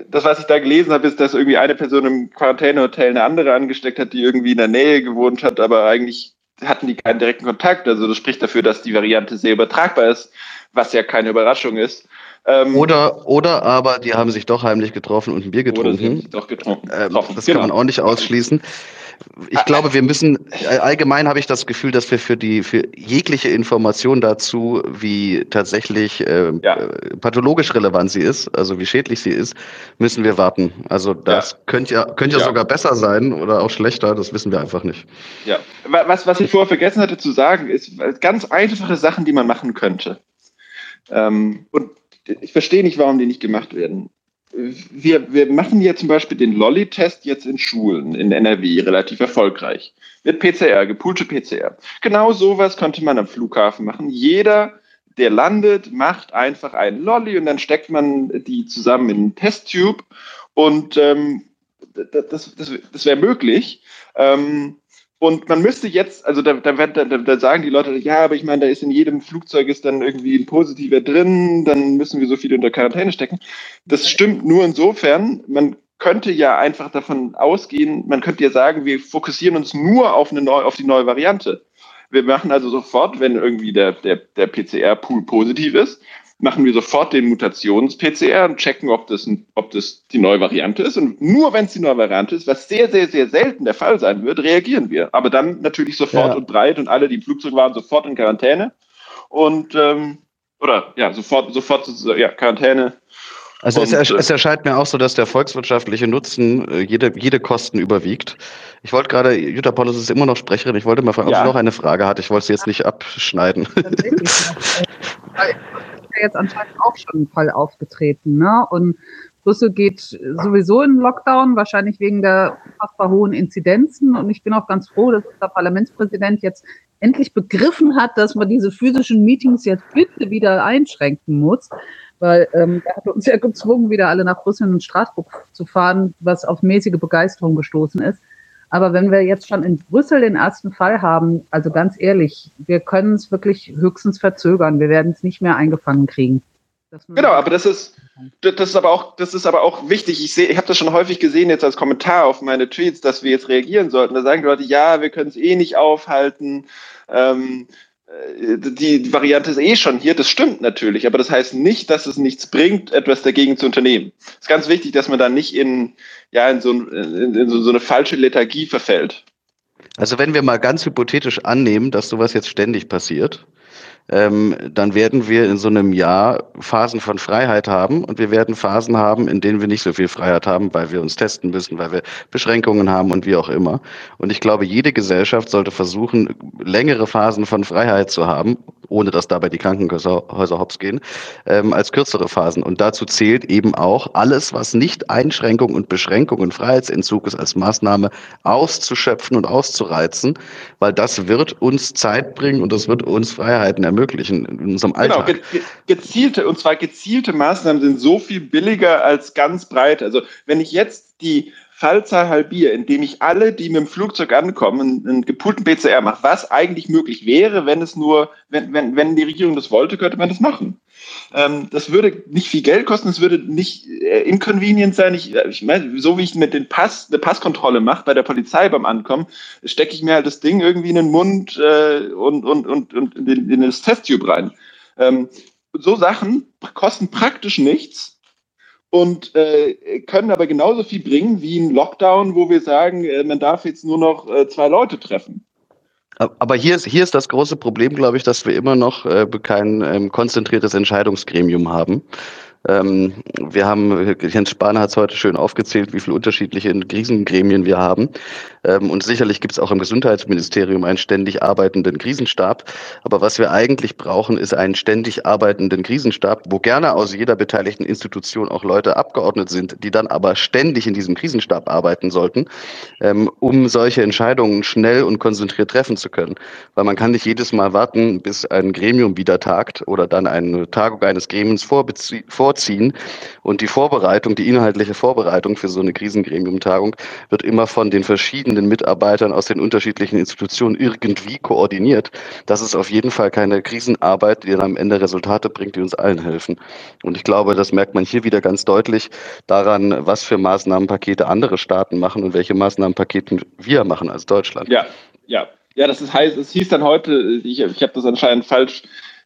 [SPEAKER 2] das, was ich da gelesen habe, ist, dass irgendwie eine Person im Quarantänehotel eine andere angesteckt hat, die irgendwie in der Nähe gewohnt hat, aber eigentlich hatten die keinen direkten Kontakt. Also das spricht dafür, dass die Variante sehr übertragbar ist, was ja keine Überraschung ist.
[SPEAKER 1] Ähm, oder, oder aber die haben sich doch heimlich getroffen und ein Bier getrunken. Oder sie haben sich
[SPEAKER 2] doch getrunken.
[SPEAKER 1] Ähm, das genau. kann man auch nicht ausschließen ich glaube, wir müssen, äh, allgemein habe ich das Gefühl, dass wir für die, für jegliche Information dazu, wie tatsächlich äh, ja. Äh, pathologisch relevant sie ist, also wie schädlich sie ist, müssen wir warten. Also das ja. könnte ja, könnte ja, ja sogar besser sein oder auch schlechter, das wissen wir einfach nicht.
[SPEAKER 2] Ja, was, was ich vorher vergessen hatte zu sagen, ist ganz einfache Sachen, die man machen könnte. Ähm, und ich verstehe nicht, warum die nicht gemacht werden wir, wir machen ja zum Beispiel den Lolly-Test jetzt in Schulen in NRW relativ erfolgreich. Mit PCR, gepoolte PCR. Genau sowas könnte man am Flughafen machen. Jeder, der landet, macht einfach einen Lolly und dann steckt man die zusammen in einen Testtube und ähm, das, das, das wäre möglich. Ähm, und man müsste jetzt, also da, da, da, da, sagen die Leute, ja, aber ich meine, da ist in jedem Flugzeug ist dann irgendwie ein positiver drin, dann müssen wir so viele unter Quarantäne stecken. Das stimmt nur insofern, man könnte ja einfach davon ausgehen, man könnte ja sagen, wir fokussieren uns nur auf, eine neu, auf die neue Variante. Wir machen also sofort, wenn irgendwie der, der, der PCR-Pool positiv ist, machen wir sofort den Mutations-PCR und checken, ob das, ob das die neue Variante ist. Und nur wenn es die neue Variante ist, was sehr, sehr, sehr selten der Fall sein wird, reagieren wir. Aber dann natürlich sofort ja. und breit und alle, die im Flugzeug waren, sofort in Quarantäne. Und ähm, oder ja, sofort, sofort ja, Quarantäne
[SPEAKER 1] also und, es, es, erscheint mir auch so, dass der volkswirtschaftliche Nutzen äh, jede, jede Kosten überwiegt. Ich wollte gerade, Jutta Paulus ist immer noch Sprecherin, ich wollte mal fragen, ob sie noch eine Frage hat. Ich wollte sie jetzt nicht abschneiden. Tatsächlich. ist
[SPEAKER 3] ja jetzt anscheinend auch schon ein Fall aufgetreten. Ne? Und Brüssel geht sowieso in Lockdown, wahrscheinlich wegen der fast hohen Inzidenzen. Und ich bin auch ganz froh, dass unser Parlamentspräsident jetzt endlich begriffen hat, dass man diese physischen Meetings jetzt bitte wieder einschränken muss weil ähm, er hat uns ja gezwungen, wieder alle nach Brüssel und Straßburg zu fahren, was auf mäßige Begeisterung gestoßen ist. Aber wenn wir jetzt schon in Brüssel den ersten Fall haben, also ganz ehrlich, wir können es wirklich höchstens verzögern. Wir werden es nicht mehr eingefangen kriegen.
[SPEAKER 2] Genau, aber das ist, das ist aber auch, das ist aber auch wichtig. Ich sehe, ich habe das schon häufig gesehen jetzt als Kommentar auf meine Tweets, dass wir jetzt reagieren sollten. Da sagen die Leute, ja, wir können es eh nicht aufhalten. Ähm, äh, die, die Variante ist eh schon hier, das stimmt natürlich, aber das heißt nicht, dass es nichts bringt, etwas dagegen zu unternehmen. Es ist ganz wichtig, dass man da nicht in, ja, in, so, in, in so eine falsche Lethargie verfällt.
[SPEAKER 1] Also wenn wir mal ganz hypothetisch annehmen, dass sowas jetzt ständig passiert, ähm, dann werden wir in so einem Jahr Phasen von Freiheit haben und wir werden Phasen haben, in denen wir nicht so viel Freiheit haben, weil wir uns testen müssen, weil wir Beschränkungen haben und wie auch immer. Und ich glaube, jede Gesellschaft sollte versuchen, längere Phasen von Freiheit zu haben, ohne dass dabei die Krankenhäuser hops gehen, ähm, als kürzere Phasen. Und dazu zählt eben auch alles, was nicht Einschränkung und Beschränkung und Freiheitsentzug ist, als Maßnahme auszuschöpfen und auszureizen, weil das wird uns Zeit bringen und das wird uns Freiheiten ermöglichen in unserem genau, Alltag.
[SPEAKER 2] Genau, ge gezielte, und zwar gezielte Maßnahmen sind so viel billiger als ganz breit. Also wenn ich jetzt die Fallzahl halbiere, indem ich alle, die mit dem Flugzeug ankommen, einen gepulten PCR mache, was eigentlich möglich wäre, wenn es nur, wenn, wenn, wenn die Regierung das wollte, könnte man das machen. Ähm, das würde nicht viel Geld kosten, es würde nicht äh, inconvenient sein. Ich, äh, ich meine, so wie ich mit den Pass, eine Passkontrolle mache bei der Polizei beim Ankommen, stecke ich mir halt das Ding irgendwie in den Mund äh, und, und, und, und in, in das Testtube rein. Ähm, so Sachen kosten praktisch nichts und äh, können aber genauso viel bringen wie ein Lockdown, wo wir sagen, äh, man darf jetzt nur noch äh, zwei Leute treffen.
[SPEAKER 1] Aber hier ist, hier ist das große Problem, glaube ich, dass wir immer noch äh, kein ähm, konzentriertes Entscheidungsgremium haben. Ähm, wir haben, Jens Spahn hat es heute schön aufgezählt, wie viele unterschiedliche Krisengremien wir haben. Ähm, und sicherlich gibt es auch im Gesundheitsministerium einen ständig arbeitenden Krisenstab. Aber was wir eigentlich brauchen, ist einen ständig arbeitenden Krisenstab, wo gerne aus jeder beteiligten Institution auch Leute abgeordnet sind, die dann aber ständig in diesem Krisenstab arbeiten sollten, ähm, um solche Entscheidungen schnell und konzentriert treffen zu können. Weil man kann nicht jedes Mal warten, bis ein Gremium wieder tagt oder dann eine Tagung eines Gremiums vorziehen. Und die Vorbereitung, die inhaltliche Vorbereitung für so eine Krisengremiumtagung wird immer von den verschiedenen Mitarbeitern aus den unterschiedlichen Institutionen irgendwie koordiniert. Das ist auf jeden Fall keine Krisenarbeit, die dann am Ende Resultate bringt, die uns allen helfen. Und ich glaube, das merkt man hier wieder ganz deutlich daran, was für Maßnahmenpakete andere Staaten machen und welche Maßnahmenpakete wir machen als Deutschland.
[SPEAKER 2] Ja, ja. Ja, das ist heißt, es hieß dann heute, ich, ich habe das anscheinend falsch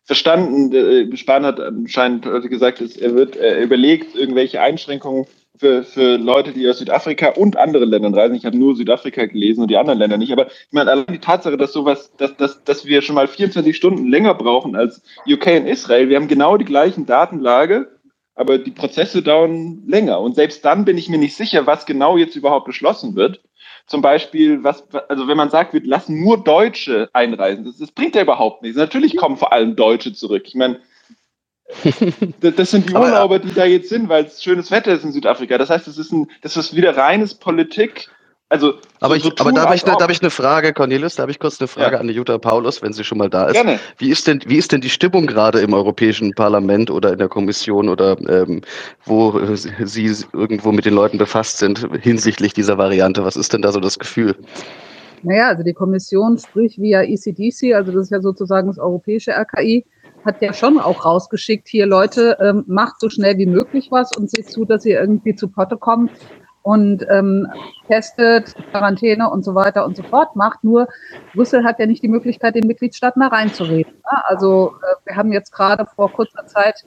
[SPEAKER 2] verstanden. Äh, Spahn hat anscheinend gesagt, er wird er überlegt, irgendwelche Einschränkungen für, für Leute, die aus Südafrika und anderen Ländern reisen. Ich habe nur Südafrika gelesen und die anderen Länder nicht. Aber ich meine, allein die Tatsache, dass sowas, dass, dass, dass wir schon mal 24 Stunden länger brauchen als UK und Israel. Wir haben genau die gleichen Datenlage, aber die Prozesse dauern länger. Und selbst dann bin ich mir nicht sicher, was genau jetzt überhaupt beschlossen wird. Zum Beispiel, was, also wenn man sagt, wir lassen nur Deutsche einreisen, das, das bringt ja überhaupt nichts. Natürlich kommen vor allem Deutsche zurück. Ich meine, das sind die Urlauber, die da jetzt sind, weil es schönes Wetter ist in Südafrika. Das heißt, das ist, ein, das ist wieder reines Politik. Also,
[SPEAKER 1] aber, so, ich, aber da habe ich, ne, hab ich eine Frage, Cornelius, da habe ich kurz eine Frage ja. an die Jutta Paulus, wenn sie schon mal da ist. Gerne. Wie ist denn, wie ist denn die Stimmung gerade im Europäischen Parlament oder in der Kommission oder ähm, wo Sie irgendwo mit den Leuten befasst sind hinsichtlich dieser Variante? Was ist denn da so das Gefühl?
[SPEAKER 3] Naja, also die Kommission spricht via ECDC, also das ist ja sozusagen das europäische RKI, hat ja schon auch rausgeschickt, hier Leute, ähm, macht so schnell wie möglich was und seht zu, dass ihr irgendwie zu Potte kommt. Und ähm, testet, Quarantäne und so weiter und so fort macht. Nur Brüssel hat ja nicht die Möglichkeit, den Mitgliedstaaten da reinzureden. Ne? Also äh, wir haben jetzt gerade vor kurzer Zeit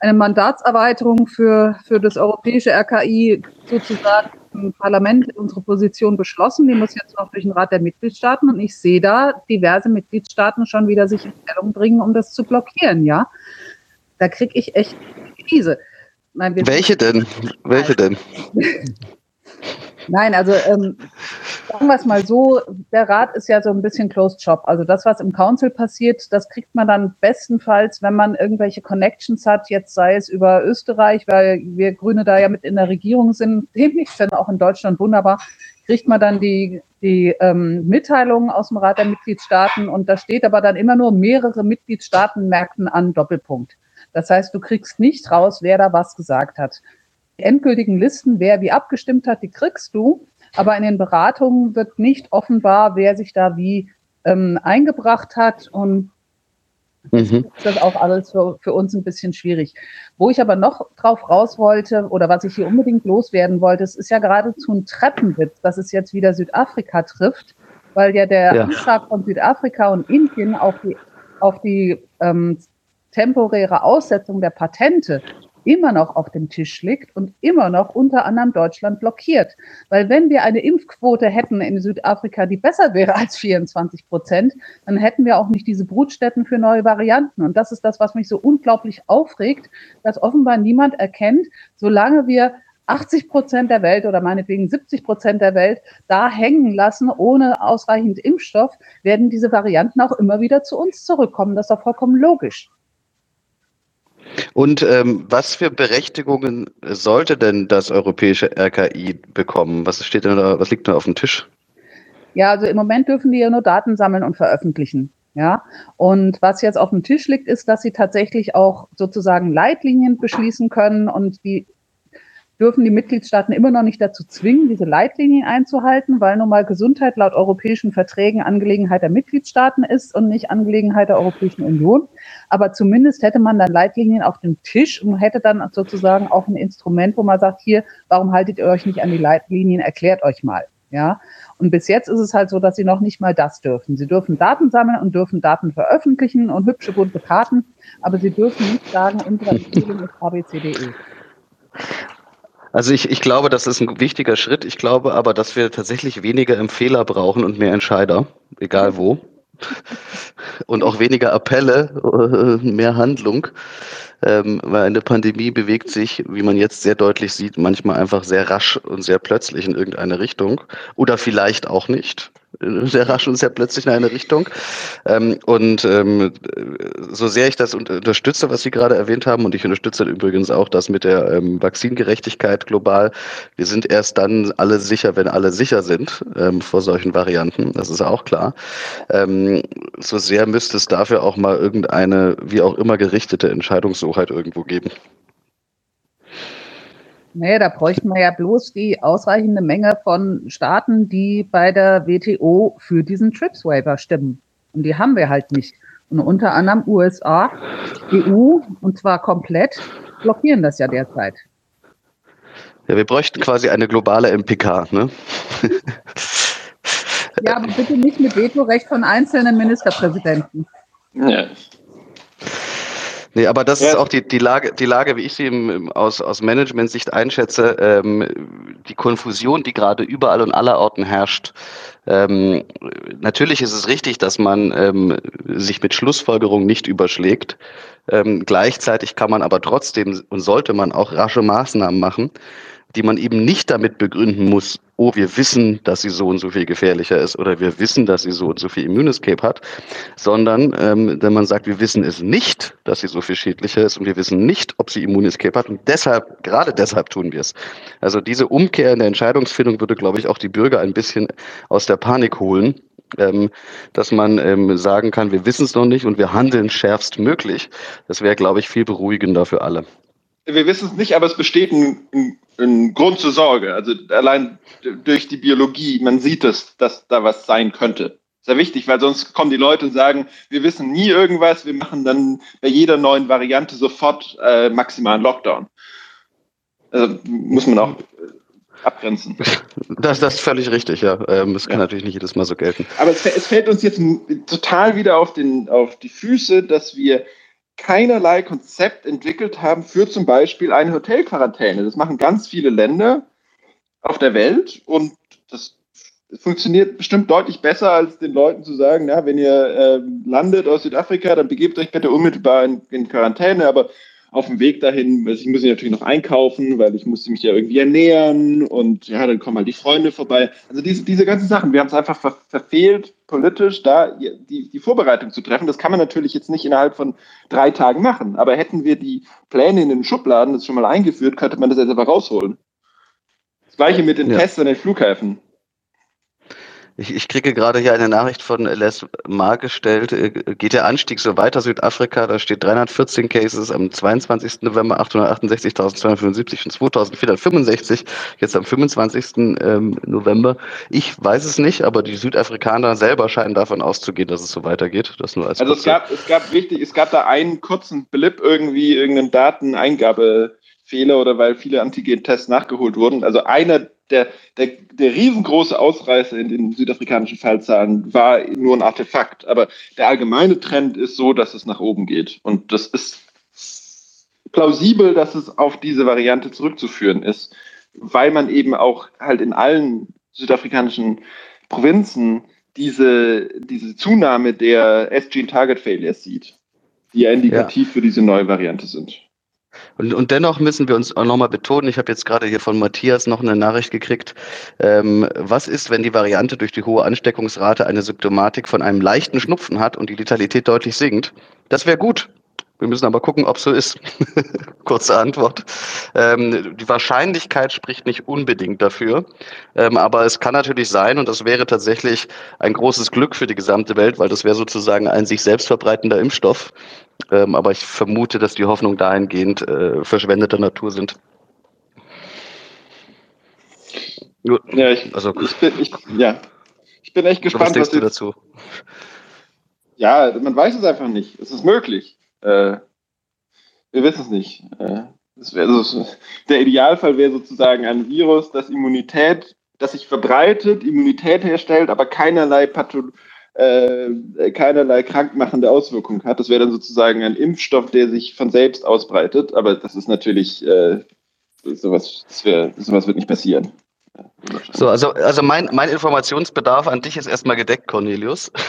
[SPEAKER 3] eine Mandatserweiterung für, für das europäische RKI sozusagen im Parlament unsere Position beschlossen. Die muss jetzt noch durch den Rat der Mitgliedstaaten und ich sehe da diverse Mitgliedstaaten schon wieder sich in Stellung bringen, um das zu blockieren, ja. Da kriege ich echt Krise.
[SPEAKER 1] Nein, Welche denn? Welche denn?
[SPEAKER 3] Nein, also ähm, sagen wir es mal so, der Rat ist ja so ein bisschen closed shop. Also das, was im Council passiert, das kriegt man dann bestenfalls, wenn man irgendwelche Connections hat, jetzt sei es über Österreich, weil wir Grüne da ja mit in der Regierung sind, demnächst dann auch in Deutschland wunderbar, kriegt man dann die, die ähm, Mitteilungen aus dem Rat der Mitgliedstaaten und da steht aber dann immer nur mehrere Mitgliedstaaten merkten an Doppelpunkt. Das heißt, du kriegst nicht raus, wer da was gesagt hat. Die endgültigen Listen, wer wie abgestimmt hat, die kriegst du. Aber in den Beratungen wird nicht offenbar, wer sich da wie ähm, eingebracht hat. Und mhm. das ist auch alles für, für, uns ein bisschen schwierig. Wo ich aber noch drauf raus wollte oder was ich hier unbedingt loswerden wollte, es ist ja geradezu ein Treppenwitz, dass es jetzt wieder Südafrika trifft, weil ja der ja. Antrag von Südafrika und Indien auf die, auf die ähm, temporäre Aussetzung der Patente immer noch auf dem Tisch liegt und immer noch unter anderem Deutschland blockiert. Weil wenn wir eine Impfquote hätten in Südafrika, die besser wäre als 24 Prozent, dann hätten wir auch nicht diese Brutstätten für neue Varianten. Und das ist das, was mich so unglaublich aufregt, dass offenbar niemand erkennt, solange wir 80 Prozent der Welt oder meinetwegen 70 Prozent der Welt da hängen lassen, ohne ausreichend Impfstoff, werden diese Varianten auch immer wieder zu uns zurückkommen. Das ist doch vollkommen logisch.
[SPEAKER 1] Und ähm, was für Berechtigungen sollte denn das europäische RKI bekommen? Was steht denn da, was liegt da auf dem Tisch?
[SPEAKER 3] Ja, also im Moment dürfen die ja nur Daten sammeln und veröffentlichen. Ja, und was jetzt auf dem Tisch liegt, ist, dass sie tatsächlich auch sozusagen Leitlinien beschließen können und die dürfen die Mitgliedstaaten immer noch nicht dazu zwingen, diese Leitlinien einzuhalten, weil nun mal Gesundheit laut europäischen Verträgen Angelegenheit der Mitgliedstaaten ist und nicht Angelegenheit der Europäischen Union. Aber zumindest hätte man dann Leitlinien auf dem Tisch und hätte dann sozusagen auch ein Instrument, wo man sagt, hier, warum haltet ihr euch nicht an die Leitlinien? Erklärt euch mal. Ja, und bis jetzt ist es halt so, dass sie noch nicht mal das dürfen. Sie dürfen Daten sammeln und dürfen Daten veröffentlichen und hübsche bunte Karten, aber sie dürfen nicht sagen, unsere Empfehlung ist ABCDE.
[SPEAKER 1] Also ich, ich glaube, das ist ein wichtiger Schritt. Ich glaube aber, dass wir tatsächlich weniger Empfehler brauchen und mehr Entscheider, egal wo. Und auch weniger Appelle, äh, mehr Handlung. Ähm, weil eine Pandemie bewegt sich, wie man jetzt sehr deutlich sieht, manchmal einfach sehr rasch und sehr plötzlich in irgendeine Richtung. Oder vielleicht auch nicht sehr rasch und sehr plötzlich in eine Richtung. Ähm, und ähm, so sehr ich das unterstütze, was Sie gerade erwähnt haben, und ich unterstütze übrigens auch das mit der ähm, Vakzingerechtigkeit global, wir sind erst dann alle sicher, wenn alle sicher sind vor solchen Varianten. Das ist auch klar. So sehr müsste es dafür auch mal irgendeine, wie auch immer gerichtete Entscheidungshoheit irgendwo geben.
[SPEAKER 3] Nee, da bräuchten wir ja bloß die ausreichende Menge von Staaten, die bei der WTO für diesen TRIPS Waiver stimmen. Und die haben wir halt nicht. Und unter anderem USA, EU, und zwar komplett, blockieren das ja derzeit.
[SPEAKER 1] Ja, wir bräuchten quasi eine globale MPK, ne?
[SPEAKER 3] ja, aber bitte nicht mit Vetorecht von einzelnen Ministerpräsidenten. Ja.
[SPEAKER 1] Nee, aber das ja. ist auch die, die Lage, die Lage, wie ich sie im, aus, aus Management-Sicht einschätze, ähm, die Konfusion, die gerade überall und allerorten herrscht. Ähm, natürlich ist es richtig, dass man ähm, sich mit Schlussfolgerungen nicht überschlägt. Ähm, gleichzeitig kann man aber trotzdem und sollte man auch rasche Maßnahmen machen, die man eben nicht damit begründen muss, oh, wir wissen, dass sie so und so viel gefährlicher ist oder wir wissen, dass sie so und so viel Immunescape hat, sondern ähm, wenn man sagt, wir wissen es nicht, dass sie so viel schädlicher ist und wir wissen nicht, ob sie Immunescape hat und deshalb, gerade deshalb tun wir es. Also diese Umkehr in der Entscheidungsfindung würde, glaube ich, auch die Bürger ein bisschen aus der Panik holen. Ähm, dass man ähm, sagen kann, wir wissen es noch nicht und wir handeln schärfst möglich. Das wäre, glaube ich, viel beruhigender für alle
[SPEAKER 2] wir wissen es nicht, aber es besteht ein, ein, ein, Grund zur Sorge. Also allein durch die Biologie, man sieht es, dass da was sein könnte. Sehr wichtig, weil sonst kommen die Leute und sagen, wir wissen nie irgendwas, wir machen dann bei jeder neuen Variante sofort äh, maximalen Lockdown. Also muss man auch abgrenzen.
[SPEAKER 1] Das, das ist völlig richtig, ja. Ähm, das kann ja. natürlich nicht jedes Mal so gelten.
[SPEAKER 2] Aber es, es, fällt uns jetzt total wieder auf, den, auf die Füße, dass wir keinerlei Konzept entwickelt haben für zum Beispiel eine Hotelquarantäne. Das machen ganz viele Länder auf der Welt und das funktioniert bestimmt deutlich besser, als den Leuten zu sagen, na, wenn ihr äh, landet aus Südafrika, dann begebt euch bitte unmittelbar in, in Quarantäne, aber auf dem Weg dahin, also ich muss natürlich noch einkaufen, weil ich musste mich ja irgendwie ernähren und ja, dann kommen halt die Freunde vorbei. Also diese, diese ganzen Sachen, wir haben es einfach ver verfehlt, politisch da die, die Vorbereitung zu treffen. Das kann man natürlich jetzt nicht innerhalb von drei Tagen machen, aber hätten wir die Pläne in den Schubladen das schon mal eingeführt, könnte man das jetzt aber rausholen. Das gleiche mit den ja. Tests an den Flughäfen.
[SPEAKER 1] Ich, ich kriege gerade hier eine Nachricht von Les Mar gestellt. Äh, geht der Anstieg so weiter? Südafrika, da steht 314 Cases am 22. November, 868.275 und 2465 jetzt am 25. Ähm, November. Ich weiß es nicht, aber die Südafrikaner selber scheinen davon auszugehen, dass es so weitergeht. Das nur als
[SPEAKER 2] also es gab, es gab richtig, es gab da einen kurzen Blip irgendwie, irgendeinen Dateneingabefehler oder weil viele Antigen-Tests nachgeholt wurden. Also einer der, der, der riesengroße Ausreißer in den südafrikanischen Fallzahlen war nur ein Artefakt. Aber der allgemeine Trend ist so, dass es nach oben geht. Und das ist plausibel, dass es auf diese Variante zurückzuführen ist, weil man eben auch halt in allen südafrikanischen Provinzen diese, diese Zunahme der S-Gene-Target-Failures sieht, die ja indikativ ja. für diese neue Variante sind.
[SPEAKER 1] Und, und dennoch müssen wir uns auch nochmal betonen, ich habe jetzt gerade hier von Matthias noch eine Nachricht gekriegt, ähm, was ist, wenn die Variante durch die hohe Ansteckungsrate eine Symptomatik von einem leichten Schnupfen hat und die Letalität deutlich sinkt? Das wäre gut. Wir müssen aber gucken, ob es so ist. Kurze Antwort. Ähm, die Wahrscheinlichkeit spricht nicht unbedingt dafür, ähm, aber es kann natürlich sein und das wäre tatsächlich ein großes Glück für die gesamte Welt, weil das wäre sozusagen ein sich selbst verbreitender Impfstoff. Ähm, aber ich vermute, dass die Hoffnungen dahingehend äh, verschwendeter Natur sind.
[SPEAKER 2] Ja, ich, also, ich, bin, ich, ja. ich bin echt gespannt.
[SPEAKER 1] Was denkst was du dazu?
[SPEAKER 2] Ja, man weiß es einfach nicht. Es ist möglich. Äh, wir wissen es nicht. Äh, also, der Idealfall wäre sozusagen ein Virus, das Immunität, das sich verbreitet, Immunität herstellt, aber keinerlei Pathologie äh, keinerlei krankmachende Auswirkungen hat. Das wäre dann sozusagen ein Impfstoff, der sich von selbst ausbreitet. Aber das ist natürlich, äh, sowas, das wär, sowas wird nicht passieren.
[SPEAKER 1] So, also, also mein, mein Informationsbedarf an dich ist erstmal gedeckt, Cornelius.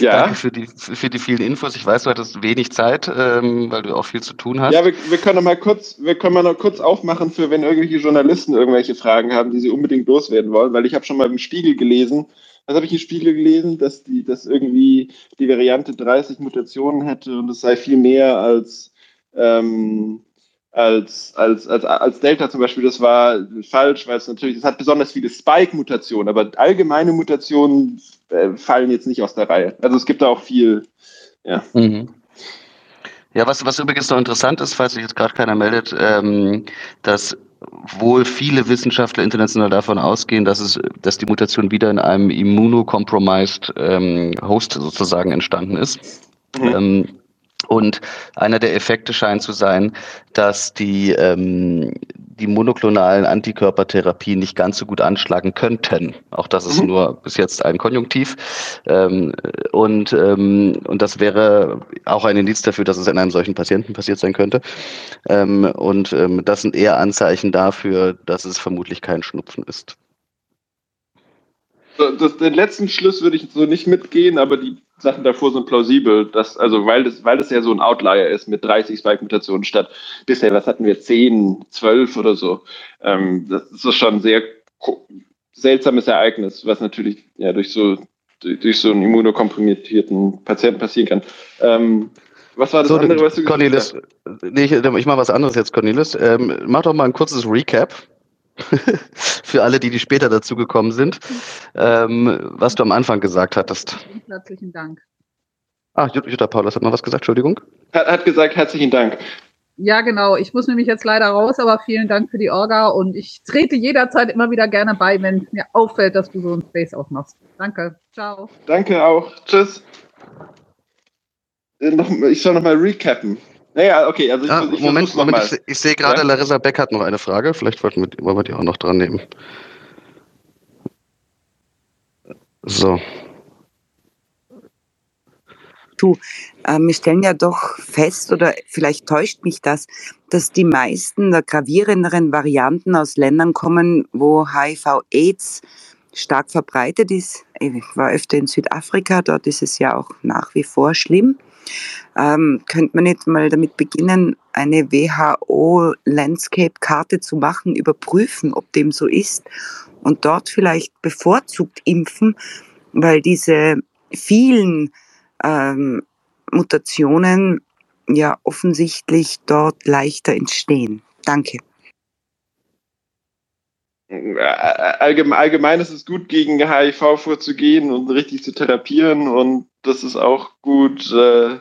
[SPEAKER 1] Ja. Danke für die, für die vielen Infos. Ich weiß, du hattest wenig Zeit, ähm, weil du auch viel zu tun hast.
[SPEAKER 2] Ja, wir, wir können mal kurz, wir können mal noch kurz aufmachen für, wenn irgendwelche Journalisten irgendwelche Fragen haben, die sie unbedingt loswerden wollen, weil ich habe schon mal im Spiegel gelesen, was habe ich im Spiegel gelesen, dass die, dass irgendwie die Variante 30 Mutationen hätte und es sei viel mehr als, ähm, als, als, als, als Delta zum Beispiel. Das war falsch, weil es natürlich, es hat besonders viele Spike-Mutationen, aber allgemeine Mutationen äh, fallen jetzt nicht aus der Reihe. Also es gibt da auch viel, ja. Mhm.
[SPEAKER 1] Ja, was, was übrigens noch interessant ist, falls sich jetzt gerade keiner meldet, ähm, dass wohl viele Wissenschaftler international davon ausgehen, dass es, dass die Mutation wieder in einem immunocompromised ähm, Host sozusagen entstanden ist. Mhm. Ähm, und einer der Effekte scheint zu sein, dass die, ähm, die monoklonalen Antikörpertherapien nicht ganz so gut anschlagen könnten. Auch das ist mhm. nur bis jetzt ein Konjunktiv. Ähm, und, ähm, und das wäre auch ein Indiz dafür, dass es in einem solchen Patienten passiert sein könnte. Ähm, und ähm, das sind eher Anzeichen dafür, dass es vermutlich kein Schnupfen ist.
[SPEAKER 2] Das, den letzten Schluss würde ich so nicht mitgehen, aber die Sachen davor sind plausibel, dass, also weil das, weil das ja so ein Outlier ist mit 30 Spike-Mutationen statt bisher, was hatten wir, 10, 12 oder so. Ähm, das ist schon ein sehr seltsames Ereignis, was natürlich ja durch so durch so einen immunokomprimierten Patienten passieren kann. Ähm,
[SPEAKER 1] was war das so, andere, was du Cornelis, gesagt hast? Nee, ich, ich mache was anderes jetzt, Cornelis. Ähm, mach doch mal ein kurzes Recap für alle, die, die später dazugekommen sind, ähm, was du am Anfang gesagt hattest.
[SPEAKER 3] Herzlichen Dank.
[SPEAKER 1] Ah, Jutta Paulus hat noch was gesagt, Entschuldigung.
[SPEAKER 2] Hat, hat gesagt, herzlichen Dank.
[SPEAKER 3] Ja, genau. Ich muss nämlich jetzt leider raus, aber vielen Dank für die Orga und ich trete jederzeit immer wieder gerne bei, wenn mir auffällt, dass du so einen Space aufmachst. Danke. Ciao.
[SPEAKER 2] Danke auch. Tschüss. Äh, ich soll nochmal recappen. Naja, okay, also
[SPEAKER 1] ich, ah, ich Moment, Moment, ich, ich, sehe gerade, ja? Larissa Beck hat noch eine Frage. Vielleicht wollten wir, wollen wir die auch noch dran nehmen. So.
[SPEAKER 4] Du, äh, wir stellen ja doch fest, oder vielleicht täuscht mich das, dass die meisten der gravierenderen Varianten aus Ländern kommen, wo HIV-Aids stark verbreitet ist. Ich war öfter in Südafrika, dort ist es ja auch nach wie vor schlimm. Ähm, könnte man nicht mal damit beginnen, eine WHO-Landscape-Karte zu machen, überprüfen, ob dem so ist und dort vielleicht bevorzugt impfen, weil diese vielen ähm, Mutationen ja offensichtlich dort leichter entstehen. Danke.
[SPEAKER 2] Allgemein, allgemein ist es gut, gegen HIV vorzugehen und richtig zu therapieren und das ist auch gut, äh,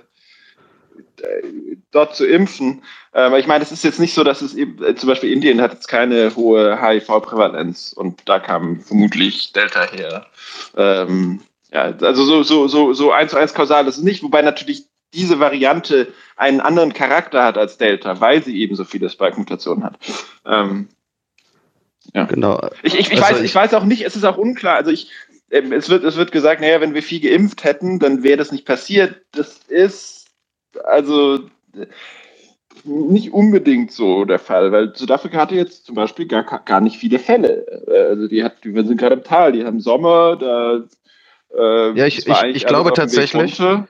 [SPEAKER 2] dort zu impfen. Aber ich meine, es ist jetzt nicht so, dass es eben, äh, zum Beispiel Indien hat jetzt keine hohe HIV-Prävalenz und da kam vermutlich Delta her. Ähm, ja, also so, so, so, so eins zu eins kausal ist es nicht, wobei natürlich diese Variante einen anderen Charakter hat als Delta, weil sie eben so viele Spike-Mutationen hat. Ähm, ja. Genau. Ich, ich, ich, also weiß, ich weiß auch nicht, es ist auch unklar. Also ich, ähm, es wird, es wird gesagt, naja, wenn wir viel geimpft hätten, dann wäre das nicht passiert. Das ist also nicht unbedingt so der Fall, weil Südafrika hatte jetzt zum Beispiel gar, gar nicht viele Fälle. Also die hat, wir sind gerade im Tal, die haben Sommer, da
[SPEAKER 1] äh, ja, ich, ich, ich glaube tatsächlich. Ähm,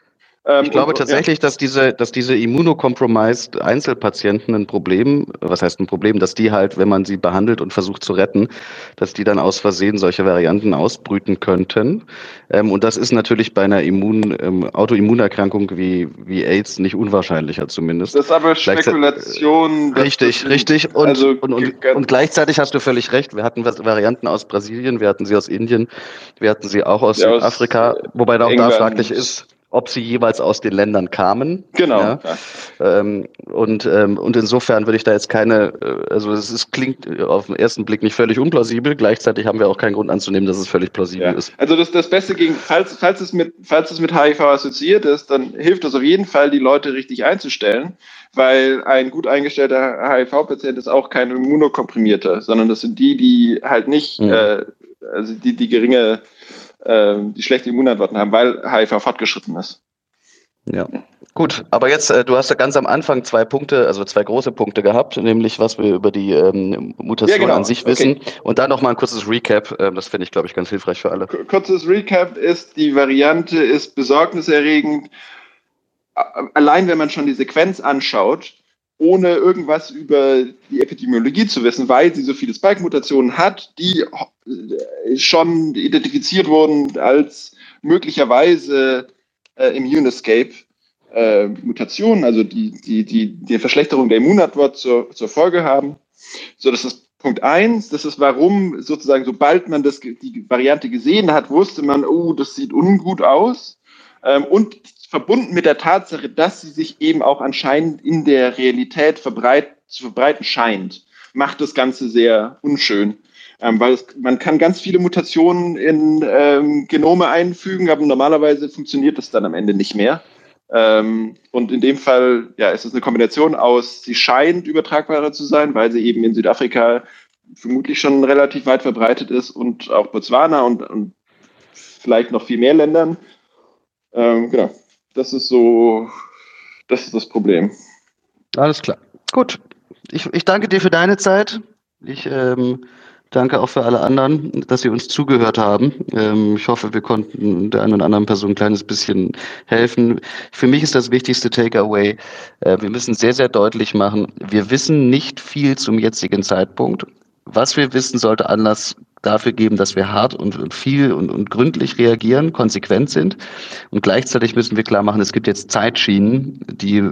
[SPEAKER 1] ich glaube und, tatsächlich, ja. dass diese, dass diese immunocompromised Einzelpatienten ein Problem, was heißt ein Problem, dass die halt, wenn man sie behandelt und versucht zu retten, dass die dann aus Versehen solche Varianten ausbrüten könnten. Ähm, und das ist natürlich bei einer Immun, ähm, Autoimmunerkrankung wie, wie AIDS nicht unwahrscheinlicher zumindest.
[SPEAKER 2] Das ist aber Spekulation.
[SPEAKER 1] Richtig, richtig. Und, also, und, und, und gleichzeitig hast du völlig recht. Wir hatten Varianten aus Brasilien, wir hatten sie aus Indien, wir hatten sie auch aus ja, Südafrika, wobei da auch England. da fraglich ist ob sie jeweils aus den Ländern kamen.
[SPEAKER 2] Genau. Ja.
[SPEAKER 1] Ähm, und, ähm, und insofern würde ich da jetzt keine, äh, also es ist, klingt auf den ersten Blick nicht völlig unplausibel, gleichzeitig haben wir auch keinen Grund anzunehmen, dass es völlig plausibel ja. ist.
[SPEAKER 2] Also das, das Beste gegen, falls, falls, es mit, falls es mit HIV assoziiert ist, dann hilft es auf jeden Fall, die Leute richtig einzustellen, weil ein gut eingestellter HIV-Patient ist auch kein Immunokomprimierter, sondern das sind die, die halt nicht, äh, also die, die geringe die schlechte Immunantworten haben, weil HIV fortgeschritten ist.
[SPEAKER 1] Ja. Gut, aber jetzt, äh, du hast ja ganz am Anfang zwei Punkte, also zwei große Punkte gehabt, nämlich was wir über die ähm, Mutation ja, genau. an sich wissen okay. und dann nochmal ein kurzes Recap, ähm, das finde ich, glaube ich, ganz hilfreich für alle.
[SPEAKER 2] Kurzes Recap ist, die Variante ist besorgniserregend, allein wenn man schon die Sequenz anschaut, ohne irgendwas über die Epidemiologie zu wissen, weil sie so viele Spike-Mutationen hat, die äh, schon identifiziert wurden als möglicherweise äh, Immunescape äh, Mutationen, also die, die, die, die Verschlechterung der Immunantwort zur, zur Folge haben. So, das ist Punkt eins. Das ist warum sozusagen, sobald man das, die Variante gesehen hat, wusste man, oh, das sieht ungut aus. Ähm, und verbunden mit der Tatsache, dass sie sich eben auch anscheinend in der Realität verbreit, zu verbreiten scheint, macht das Ganze sehr unschön. Ähm, weil es, man kann ganz viele Mutationen in ähm, Genome einfügen, aber normalerweise funktioniert das dann am Ende nicht mehr. Ähm, und in dem Fall ja, ist es eine Kombination aus, sie scheint übertragbarer zu sein, weil sie eben in Südafrika vermutlich schon relativ weit verbreitet ist und auch Botswana und, und vielleicht noch viel mehr Ländern. Ähm, genau. Das ist so, das ist das Problem.
[SPEAKER 1] Alles klar. Gut. Ich, ich danke dir für deine Zeit. Ich ähm, danke auch für alle anderen, dass sie uns zugehört haben. Ähm, ich hoffe, wir konnten der einen oder anderen Person ein kleines bisschen helfen. Für mich ist das wichtigste Takeaway, äh, wir müssen sehr, sehr deutlich machen, wir wissen nicht viel zum jetzigen Zeitpunkt. Was wir wissen, sollte Anlass dafür geben, dass wir hart und, viel und, und gründlich reagieren, konsequent sind. Und gleichzeitig müssen wir klar machen, es gibt jetzt Zeitschienen, die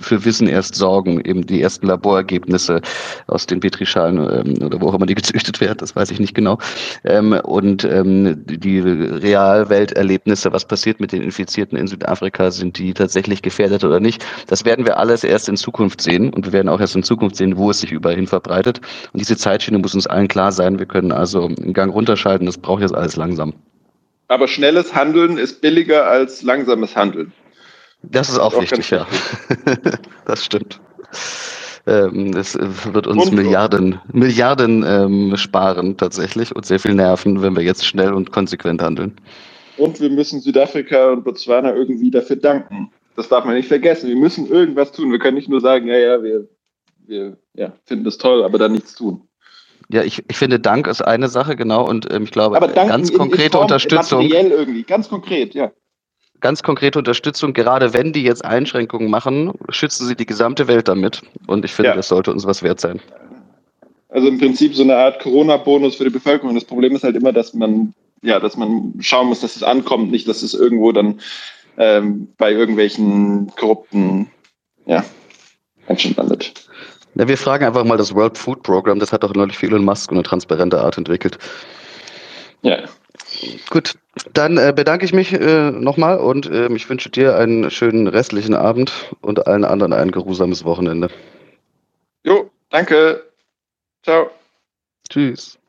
[SPEAKER 1] für Wissen erst sorgen, eben die ersten Laborergebnisse aus den Petrischalen ähm, oder wo auch immer die gezüchtet werden, das weiß ich nicht genau. Ähm, und ähm, die Realwelterlebnisse, was passiert mit den Infizierten in Südafrika, sind die tatsächlich gefährdet oder nicht? Das werden wir alles erst in Zukunft sehen und wir werden auch erst in Zukunft sehen, wo es sich überall hin verbreitet. Und diese Zeitschiene muss uns allen klar sein. Wir können also einen Gang runterschalten, das braucht jetzt alles langsam.
[SPEAKER 2] Aber schnelles Handeln ist billiger als langsames Handeln.
[SPEAKER 1] Das ist auch, auch wichtig, ja. das stimmt. Ähm, es wird uns und, Milliarden, Milliarden ähm, sparen tatsächlich und sehr viel nerven, wenn wir jetzt schnell und konsequent handeln.
[SPEAKER 2] Und wir müssen Südafrika und Botswana irgendwie dafür danken. Das darf man nicht vergessen. Wir müssen irgendwas tun. Wir können nicht nur sagen, ja, ja, wir, wir ja, finden das toll, aber dann nichts tun.
[SPEAKER 1] Ja, ich, ich finde, Dank ist eine Sache, genau, und ähm, ich glaube,
[SPEAKER 2] aber Dank
[SPEAKER 1] ganz
[SPEAKER 2] in,
[SPEAKER 1] konkrete in Form, Unterstützung.
[SPEAKER 2] Materiell irgendwie, ganz konkret, ja.
[SPEAKER 1] Ganz konkrete Unterstützung, gerade wenn die jetzt Einschränkungen machen, schützen sie die gesamte Welt damit. Und ich finde, ja. das sollte uns was wert sein.
[SPEAKER 2] Also im Prinzip so eine Art Corona-Bonus für die Bevölkerung. Das Problem ist halt immer, dass man, ja, dass man schauen muss, dass es ankommt, nicht, dass es irgendwo dann ähm, bei irgendwelchen korrupten ja, Menschen landet.
[SPEAKER 1] Ja, wir fragen einfach mal das World Food Program, das hat doch neulich Elon Musk eine transparente Art entwickelt. Ja. Gut, dann äh, bedanke ich mich äh, nochmal und äh, ich wünsche dir einen schönen restlichen Abend und allen anderen ein geruhsames Wochenende.
[SPEAKER 2] Jo, danke. Ciao.
[SPEAKER 1] Tschüss.